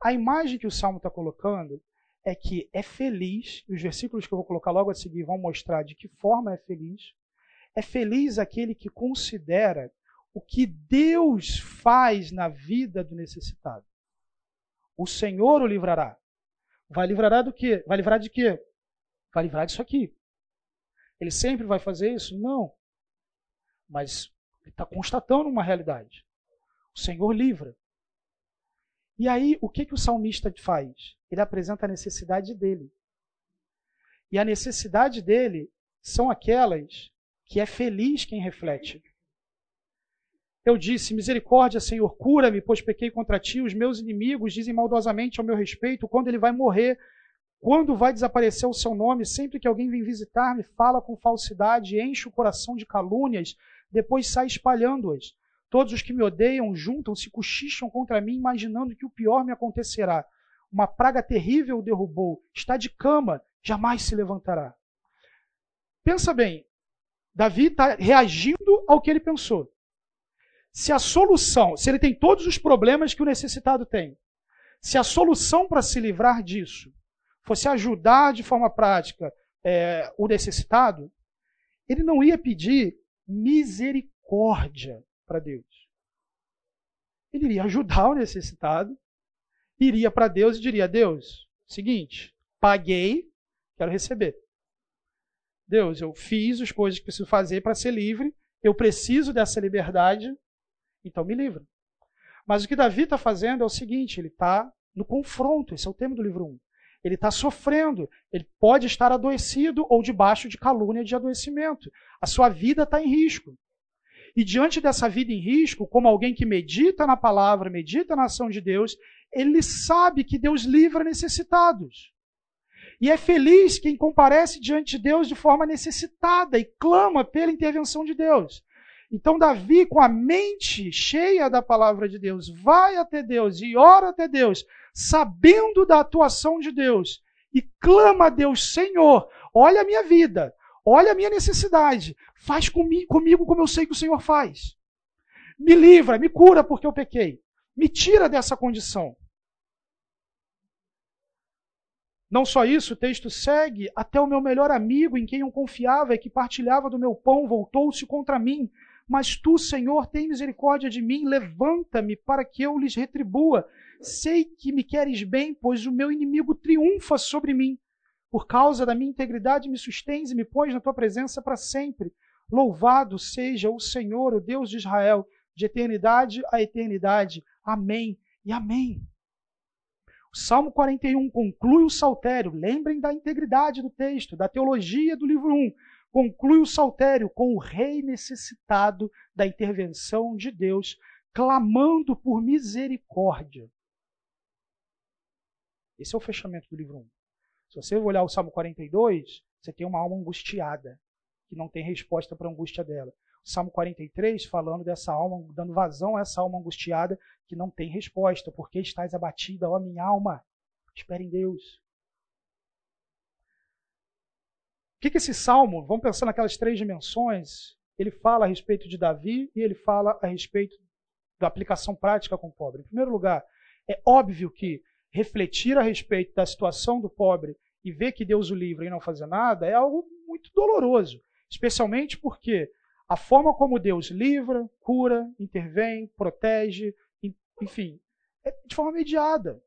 A imagem que o Salmo está colocando é que é feliz, e os versículos que eu vou colocar logo a seguir vão mostrar de que forma é feliz. É feliz aquele que considera o que Deus faz na vida do necessitado. O Senhor o livrará. Vai livrar do quê? Vai livrar de quê? Vai livrar disso aqui. Ele sempre vai fazer isso? Não. Mas ele está constatando uma realidade. O Senhor livra. E aí, o que, que o salmista faz? Ele apresenta a necessidade dele. E a necessidade dele são aquelas que é feliz quem reflete. Eu disse: Misericórdia, Senhor, cura-me, pois pequei contra ti. Os meus inimigos dizem maldosamente ao meu respeito quando ele vai morrer. Quando vai desaparecer o seu nome? Sempre que alguém vem visitar-me, fala com falsidade, enche o coração de calúnias, depois sai espalhando-as. Todos os que me odeiam juntam-se, cochicham contra mim, imaginando que o pior me acontecerá. Uma praga terrível o derrubou, está de cama, jamais se levantará. Pensa bem, Davi está reagindo ao que ele pensou. Se a solução, se ele tem todos os problemas que o necessitado tem, se a solução para se livrar disso fosse ajudar de forma prática é, o necessitado, ele não ia pedir misericórdia para Deus. Ele iria ajudar o necessitado, iria para Deus e diria: Deus, seguinte, paguei, quero receber. Deus, eu fiz as coisas que preciso fazer para ser livre, eu preciso dessa liberdade, então me livra. Mas o que Davi está fazendo é o seguinte: ele está no confronto, esse é o tema do livro 1. Ele está sofrendo, ele pode estar adoecido ou debaixo de calúnia de adoecimento. A sua vida está em risco. E diante dessa vida em risco, como alguém que medita na palavra, medita na ação de Deus, ele sabe que Deus livra necessitados. E é feliz quem comparece diante de Deus de forma necessitada e clama pela intervenção de Deus. Então, Davi, com a mente cheia da palavra de Deus, vai até Deus e ora até Deus, sabendo da atuação de Deus, e clama a Deus: Senhor, olha a minha vida, olha a minha necessidade, faz comigo, comigo como eu sei que o Senhor faz. Me livra, me cura porque eu pequei. Me tira dessa condição. Não só isso, o texto segue: até o meu melhor amigo, em quem eu confiava e que partilhava do meu pão, voltou-se contra mim. Mas tu, Senhor, tem misericórdia de mim, levanta-me para que eu lhes retribua. Sei que me queres bem, pois o meu inimigo triunfa sobre mim. Por causa da minha integridade, me sustens e me pões na tua presença para sempre. Louvado seja o Senhor, o Deus de Israel, de eternidade a eternidade. Amém e amém. O Salmo 41 conclui o saltério. Lembrem da integridade do texto, da teologia do livro 1 conclui o saltério com o rei necessitado da intervenção de Deus, clamando por misericórdia. Esse é o fechamento do livro 1. Se você olhar o Salmo 42, você tem uma alma angustiada, que não tem resposta para a angústia dela. O Salmo 43, falando dessa alma, dando vazão a essa alma angustiada, que não tem resposta. Porque estás abatida, ó minha alma? Espere em Deus. que, que esse salmo, vamos pensar naquelas três dimensões, ele fala a respeito de Davi e ele fala a respeito da aplicação prática com o pobre. Em primeiro lugar, é óbvio que refletir a respeito da situação do pobre e ver que Deus o livra e não fazer nada é algo muito doloroso, especialmente porque a forma como Deus livra, cura, intervém, protege, enfim, é de forma mediada.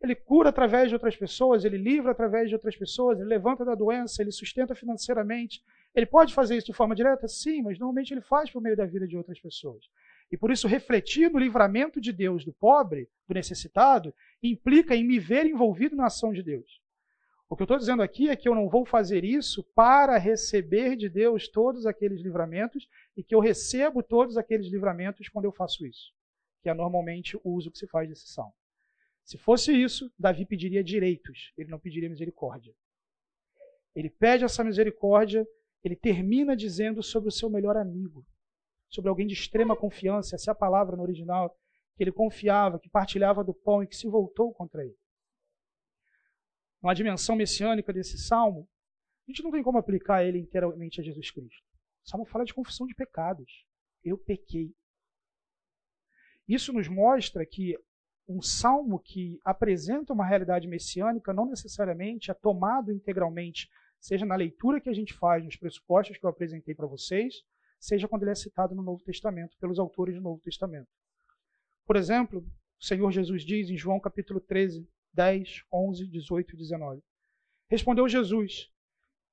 Ele cura através de outras pessoas, ele livra através de outras pessoas, ele levanta da doença, ele sustenta financeiramente. Ele pode fazer isso de forma direta? Sim, mas normalmente ele faz por meio da vida de outras pessoas. E por isso, refletir no livramento de Deus do pobre, do necessitado, implica em me ver envolvido na ação de Deus. O que eu estou dizendo aqui é que eu não vou fazer isso para receber de Deus todos aqueles livramentos e que eu recebo todos aqueles livramentos quando eu faço isso, que é normalmente o uso que se faz desse salmo. Se fosse isso, Davi pediria direitos, ele não pediria misericórdia. Ele pede essa misericórdia, ele termina dizendo sobre o seu melhor amigo, sobre alguém de extrema confiança, essa é a palavra no original, que ele confiava, que partilhava do pão e que se voltou contra ele. Uma dimensão messiânica desse salmo, a gente não tem como aplicar ele inteiramente a Jesus Cristo. O salmo fala de confissão de pecados. Eu pequei. Isso nos mostra que um salmo que apresenta uma realidade messiânica não necessariamente é tomado integralmente, seja na leitura que a gente faz, nos pressupostos que eu apresentei para vocês, seja quando ele é citado no Novo Testamento, pelos autores do Novo Testamento. Por exemplo, o Senhor Jesus diz em João capítulo 13, 10, 11, 18 e 19. Respondeu Jesus: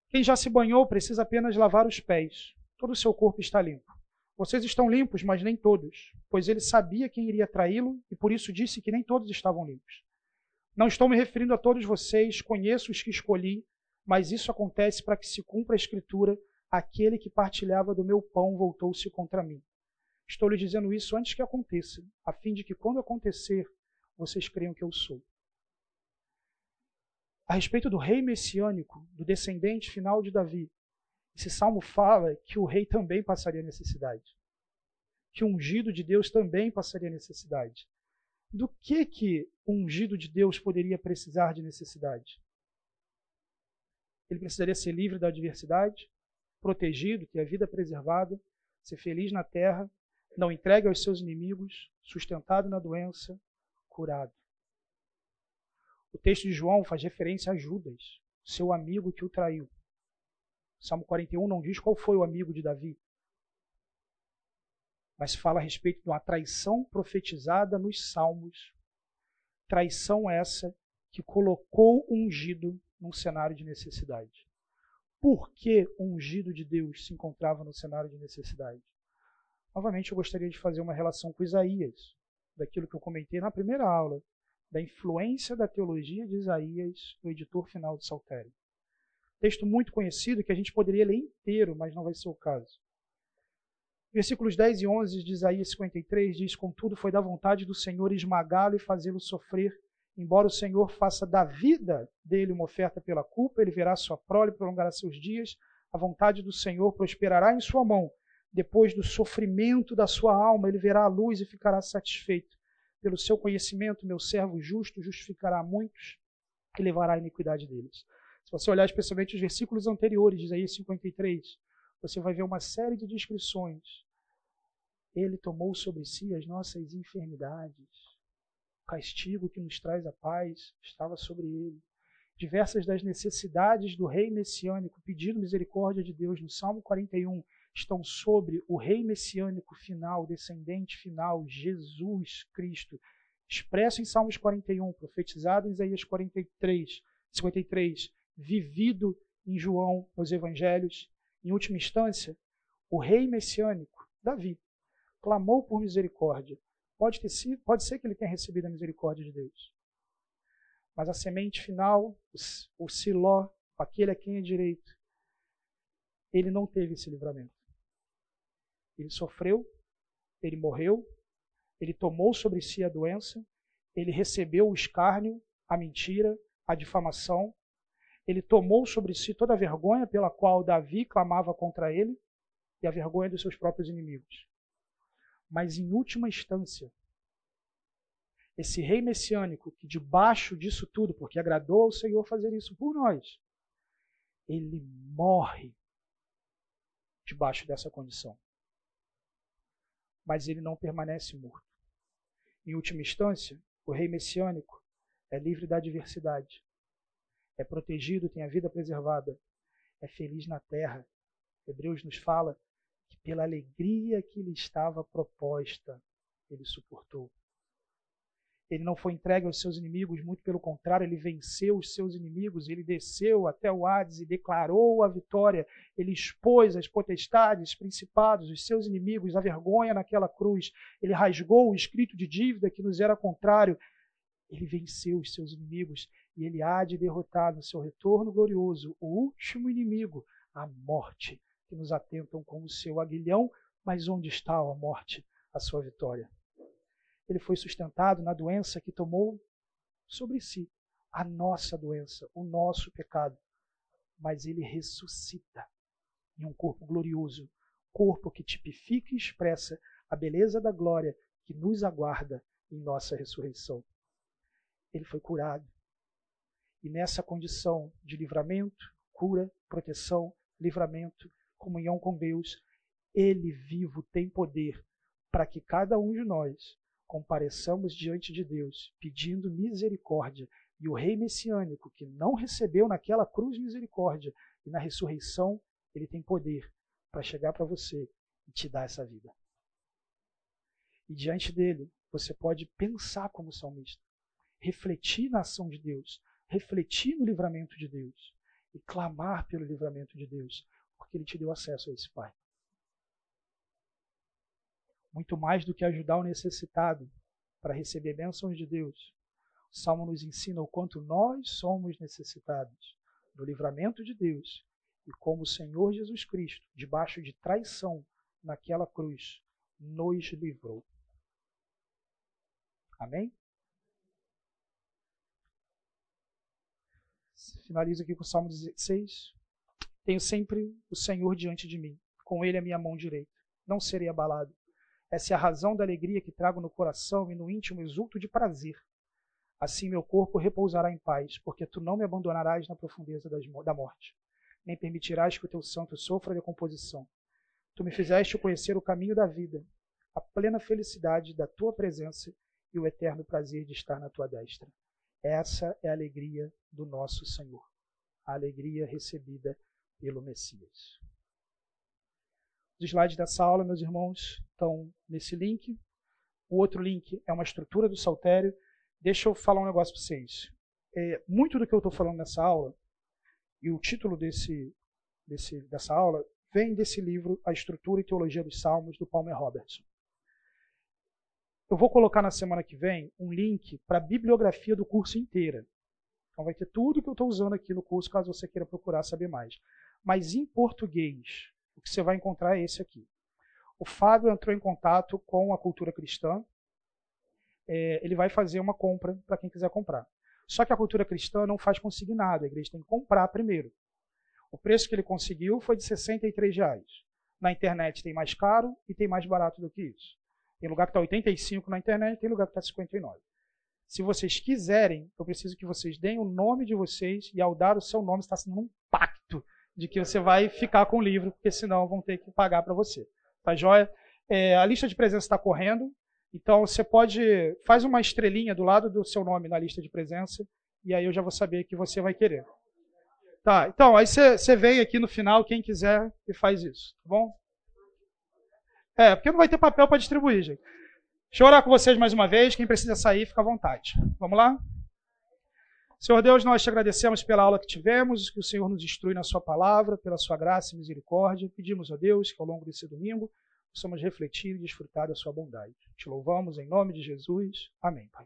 Quem já se banhou precisa apenas lavar os pés, todo o seu corpo está limpo. Vocês estão limpos, mas nem todos, pois ele sabia quem iria traí-lo e por isso disse que nem todos estavam limpos. Não estou me referindo a todos vocês, conheço os que escolhi, mas isso acontece para que se cumpra a escritura: aquele que partilhava do meu pão voltou-se contra mim. Estou lhe dizendo isso antes que aconteça, a fim de que quando acontecer, vocês creiam que eu sou. A respeito do rei messiânico, do descendente final de Davi, esse salmo fala que o rei também passaria necessidade. que o ungido de Deus também passaria necessidade. Do que que o ungido de Deus poderia precisar de necessidade? Ele precisaria ser livre da adversidade, protegido, ter a vida preservada, ser feliz na terra, não entregue aos seus inimigos, sustentado na doença, curado. O texto de João faz referência a Judas, seu amigo que o traiu. Salmo 41 não diz qual foi o amigo de Davi, mas fala a respeito de uma traição profetizada nos Salmos. Traição essa que colocou o ungido num cenário de necessidade. Por que o ungido de Deus se encontrava no cenário de necessidade? Novamente, eu gostaria de fazer uma relação com Isaías, daquilo que eu comentei na primeira aula, da influência da teologia de Isaías no editor final de Saltério. Texto muito conhecido que a gente poderia ler inteiro, mas não vai ser o caso. Versículos 10 e 11 de Isaías 53 diz: Contudo, foi da vontade do Senhor esmagá-lo e fazê-lo sofrer. Embora o Senhor faça da vida dele uma oferta pela culpa, ele verá sua prole, prolongará seus dias. A vontade do Senhor prosperará em sua mão. Depois do sofrimento da sua alma, ele verá a luz e ficará satisfeito. Pelo seu conhecimento, meu servo justo justificará muitos e levará a iniquidade deles. Se você olhar especialmente os versículos anteriores Isaías 53, você vai ver uma série de descrições. Ele tomou sobre si as nossas enfermidades. O castigo que nos traz a paz estava sobre ele. Diversas das necessidades do rei messiânico pedindo misericórdia de Deus no Salmo 41 estão sobre o rei messiânico final, descendente final, Jesus Cristo, expresso em Salmos 41, profetizado em Isaías 43, 53, vivido em João nos evangelhos, em última instância, o rei messiânico, Davi, clamou por misericórdia. Pode, ter sido, pode ser que ele tenha recebido a misericórdia de Deus. Mas a semente final, o Siló, aquele a quem é direito, ele não teve esse livramento. Ele sofreu, ele morreu, ele tomou sobre si a doença, ele recebeu o escárnio, a mentira, a difamação, ele tomou sobre si toda a vergonha pela qual Davi clamava contra ele e a vergonha dos seus próprios inimigos. Mas em última instância, esse rei messiânico que debaixo disso tudo, porque agradou ao Senhor fazer isso por nós, ele morre debaixo dessa condição mas ele não permanece morto. Em última instância, o rei messiânico é livre da adversidade, é protegido, tem a vida preservada, é feliz na terra. Hebreus nos fala que pela alegria que lhe estava proposta, ele suportou. Ele não foi entregue aos seus inimigos, muito pelo contrário, ele venceu os seus inimigos, ele desceu até o Hades e declarou a vitória. Ele expôs as potestades, principados, os seus inimigos, a vergonha naquela cruz. Ele rasgou o escrito de dívida que nos era contrário. Ele venceu os seus inimigos e ele há de derrotar no seu retorno glorioso o último inimigo, a morte, que nos atentam como seu aguilhão. Mas onde está a morte, a sua vitória? Ele foi sustentado na doença que tomou sobre si a nossa doença, o nosso pecado. Mas ele ressuscita em um corpo glorioso, corpo que tipifica e expressa a beleza da glória que nos aguarda em nossa ressurreição. Ele foi curado. E nessa condição de livramento, cura, proteção, livramento, comunhão com Deus, ele vivo tem poder para que cada um de nós compareçamos diante de Deus pedindo misericórdia, e o rei messiânico, que não recebeu naquela cruz misericórdia, e na ressurreição, ele tem poder para chegar para você e te dar essa vida. E diante dele, você pode pensar como salmista, refletir na ação de Deus, refletir no livramento de Deus e clamar pelo livramento de Deus, porque ele te deu acesso a esse Pai muito mais do que ajudar o necessitado para receber bênçãos de Deus. O Salmo nos ensina o quanto nós somos necessitados do livramento de Deus e como o Senhor Jesus Cristo, debaixo de traição naquela cruz, nos livrou. Amém? Finalizo aqui com o Salmo 16. Tenho sempre o Senhor diante de mim, com Ele a minha mão direita. Não serei abalado. Essa é a razão da alegria que trago no coração e no íntimo exulto de prazer. Assim meu corpo repousará em paz, porque tu não me abandonarás na profundeza da morte, nem permitirás que o teu santo sofra decomposição. Tu me fizeste conhecer o caminho da vida, a plena felicidade da tua presença e o eterno prazer de estar na tua destra. Essa é a alegria do nosso Senhor, a alegria recebida pelo Messias. Os slides dessa aula, meus irmãos, estão nesse link. O outro link é uma estrutura do saltério. Deixa eu falar um negócio para vocês. É, muito do que eu estou falando nessa aula, e o título desse, desse, dessa aula, vem desse livro, A Estrutura e Teologia dos Salmos, do Palmer Robertson. Eu vou colocar na semana que vem um link para a bibliografia do curso inteira. Então vai ter tudo que eu estou usando aqui no curso, caso você queira procurar saber mais. Mas em português, o que você vai encontrar é esse aqui. O Fábio entrou em contato com a cultura cristã. É, ele vai fazer uma compra para quem quiser comprar. Só que a cultura cristã não faz consignado, a igreja tem que comprar primeiro. O preço que ele conseguiu foi de 63 reais. Na internet tem mais caro e tem mais barato do que isso. Tem lugar que está 85 na internet, tem lugar que está 59. Se vocês quiserem, eu preciso que vocês deem o nome de vocês e ao dar o seu nome está sendo um pacto de que você vai ficar com o livro, porque senão vão ter que pagar para você. Tá joia? É, a lista de presença está correndo, então você pode faz uma estrelinha do lado do seu nome na lista de presença e aí eu já vou saber que você vai querer. Tá, então aí você, vem aqui no final, quem quiser, e faz isso, tá bom? É, porque não vai ter papel para distribuir, gente. Deixa eu orar com vocês mais uma vez. Quem precisa sair, fica à vontade. Vamos lá? Senhor Deus, nós te agradecemos pela aula que tivemos, que o Senhor nos instrui na Sua palavra, pela Sua graça e misericórdia. Pedimos a Deus que ao longo desse domingo possamos refletir e desfrutar da Sua bondade. Te louvamos em nome de Jesus. Amém, Pai.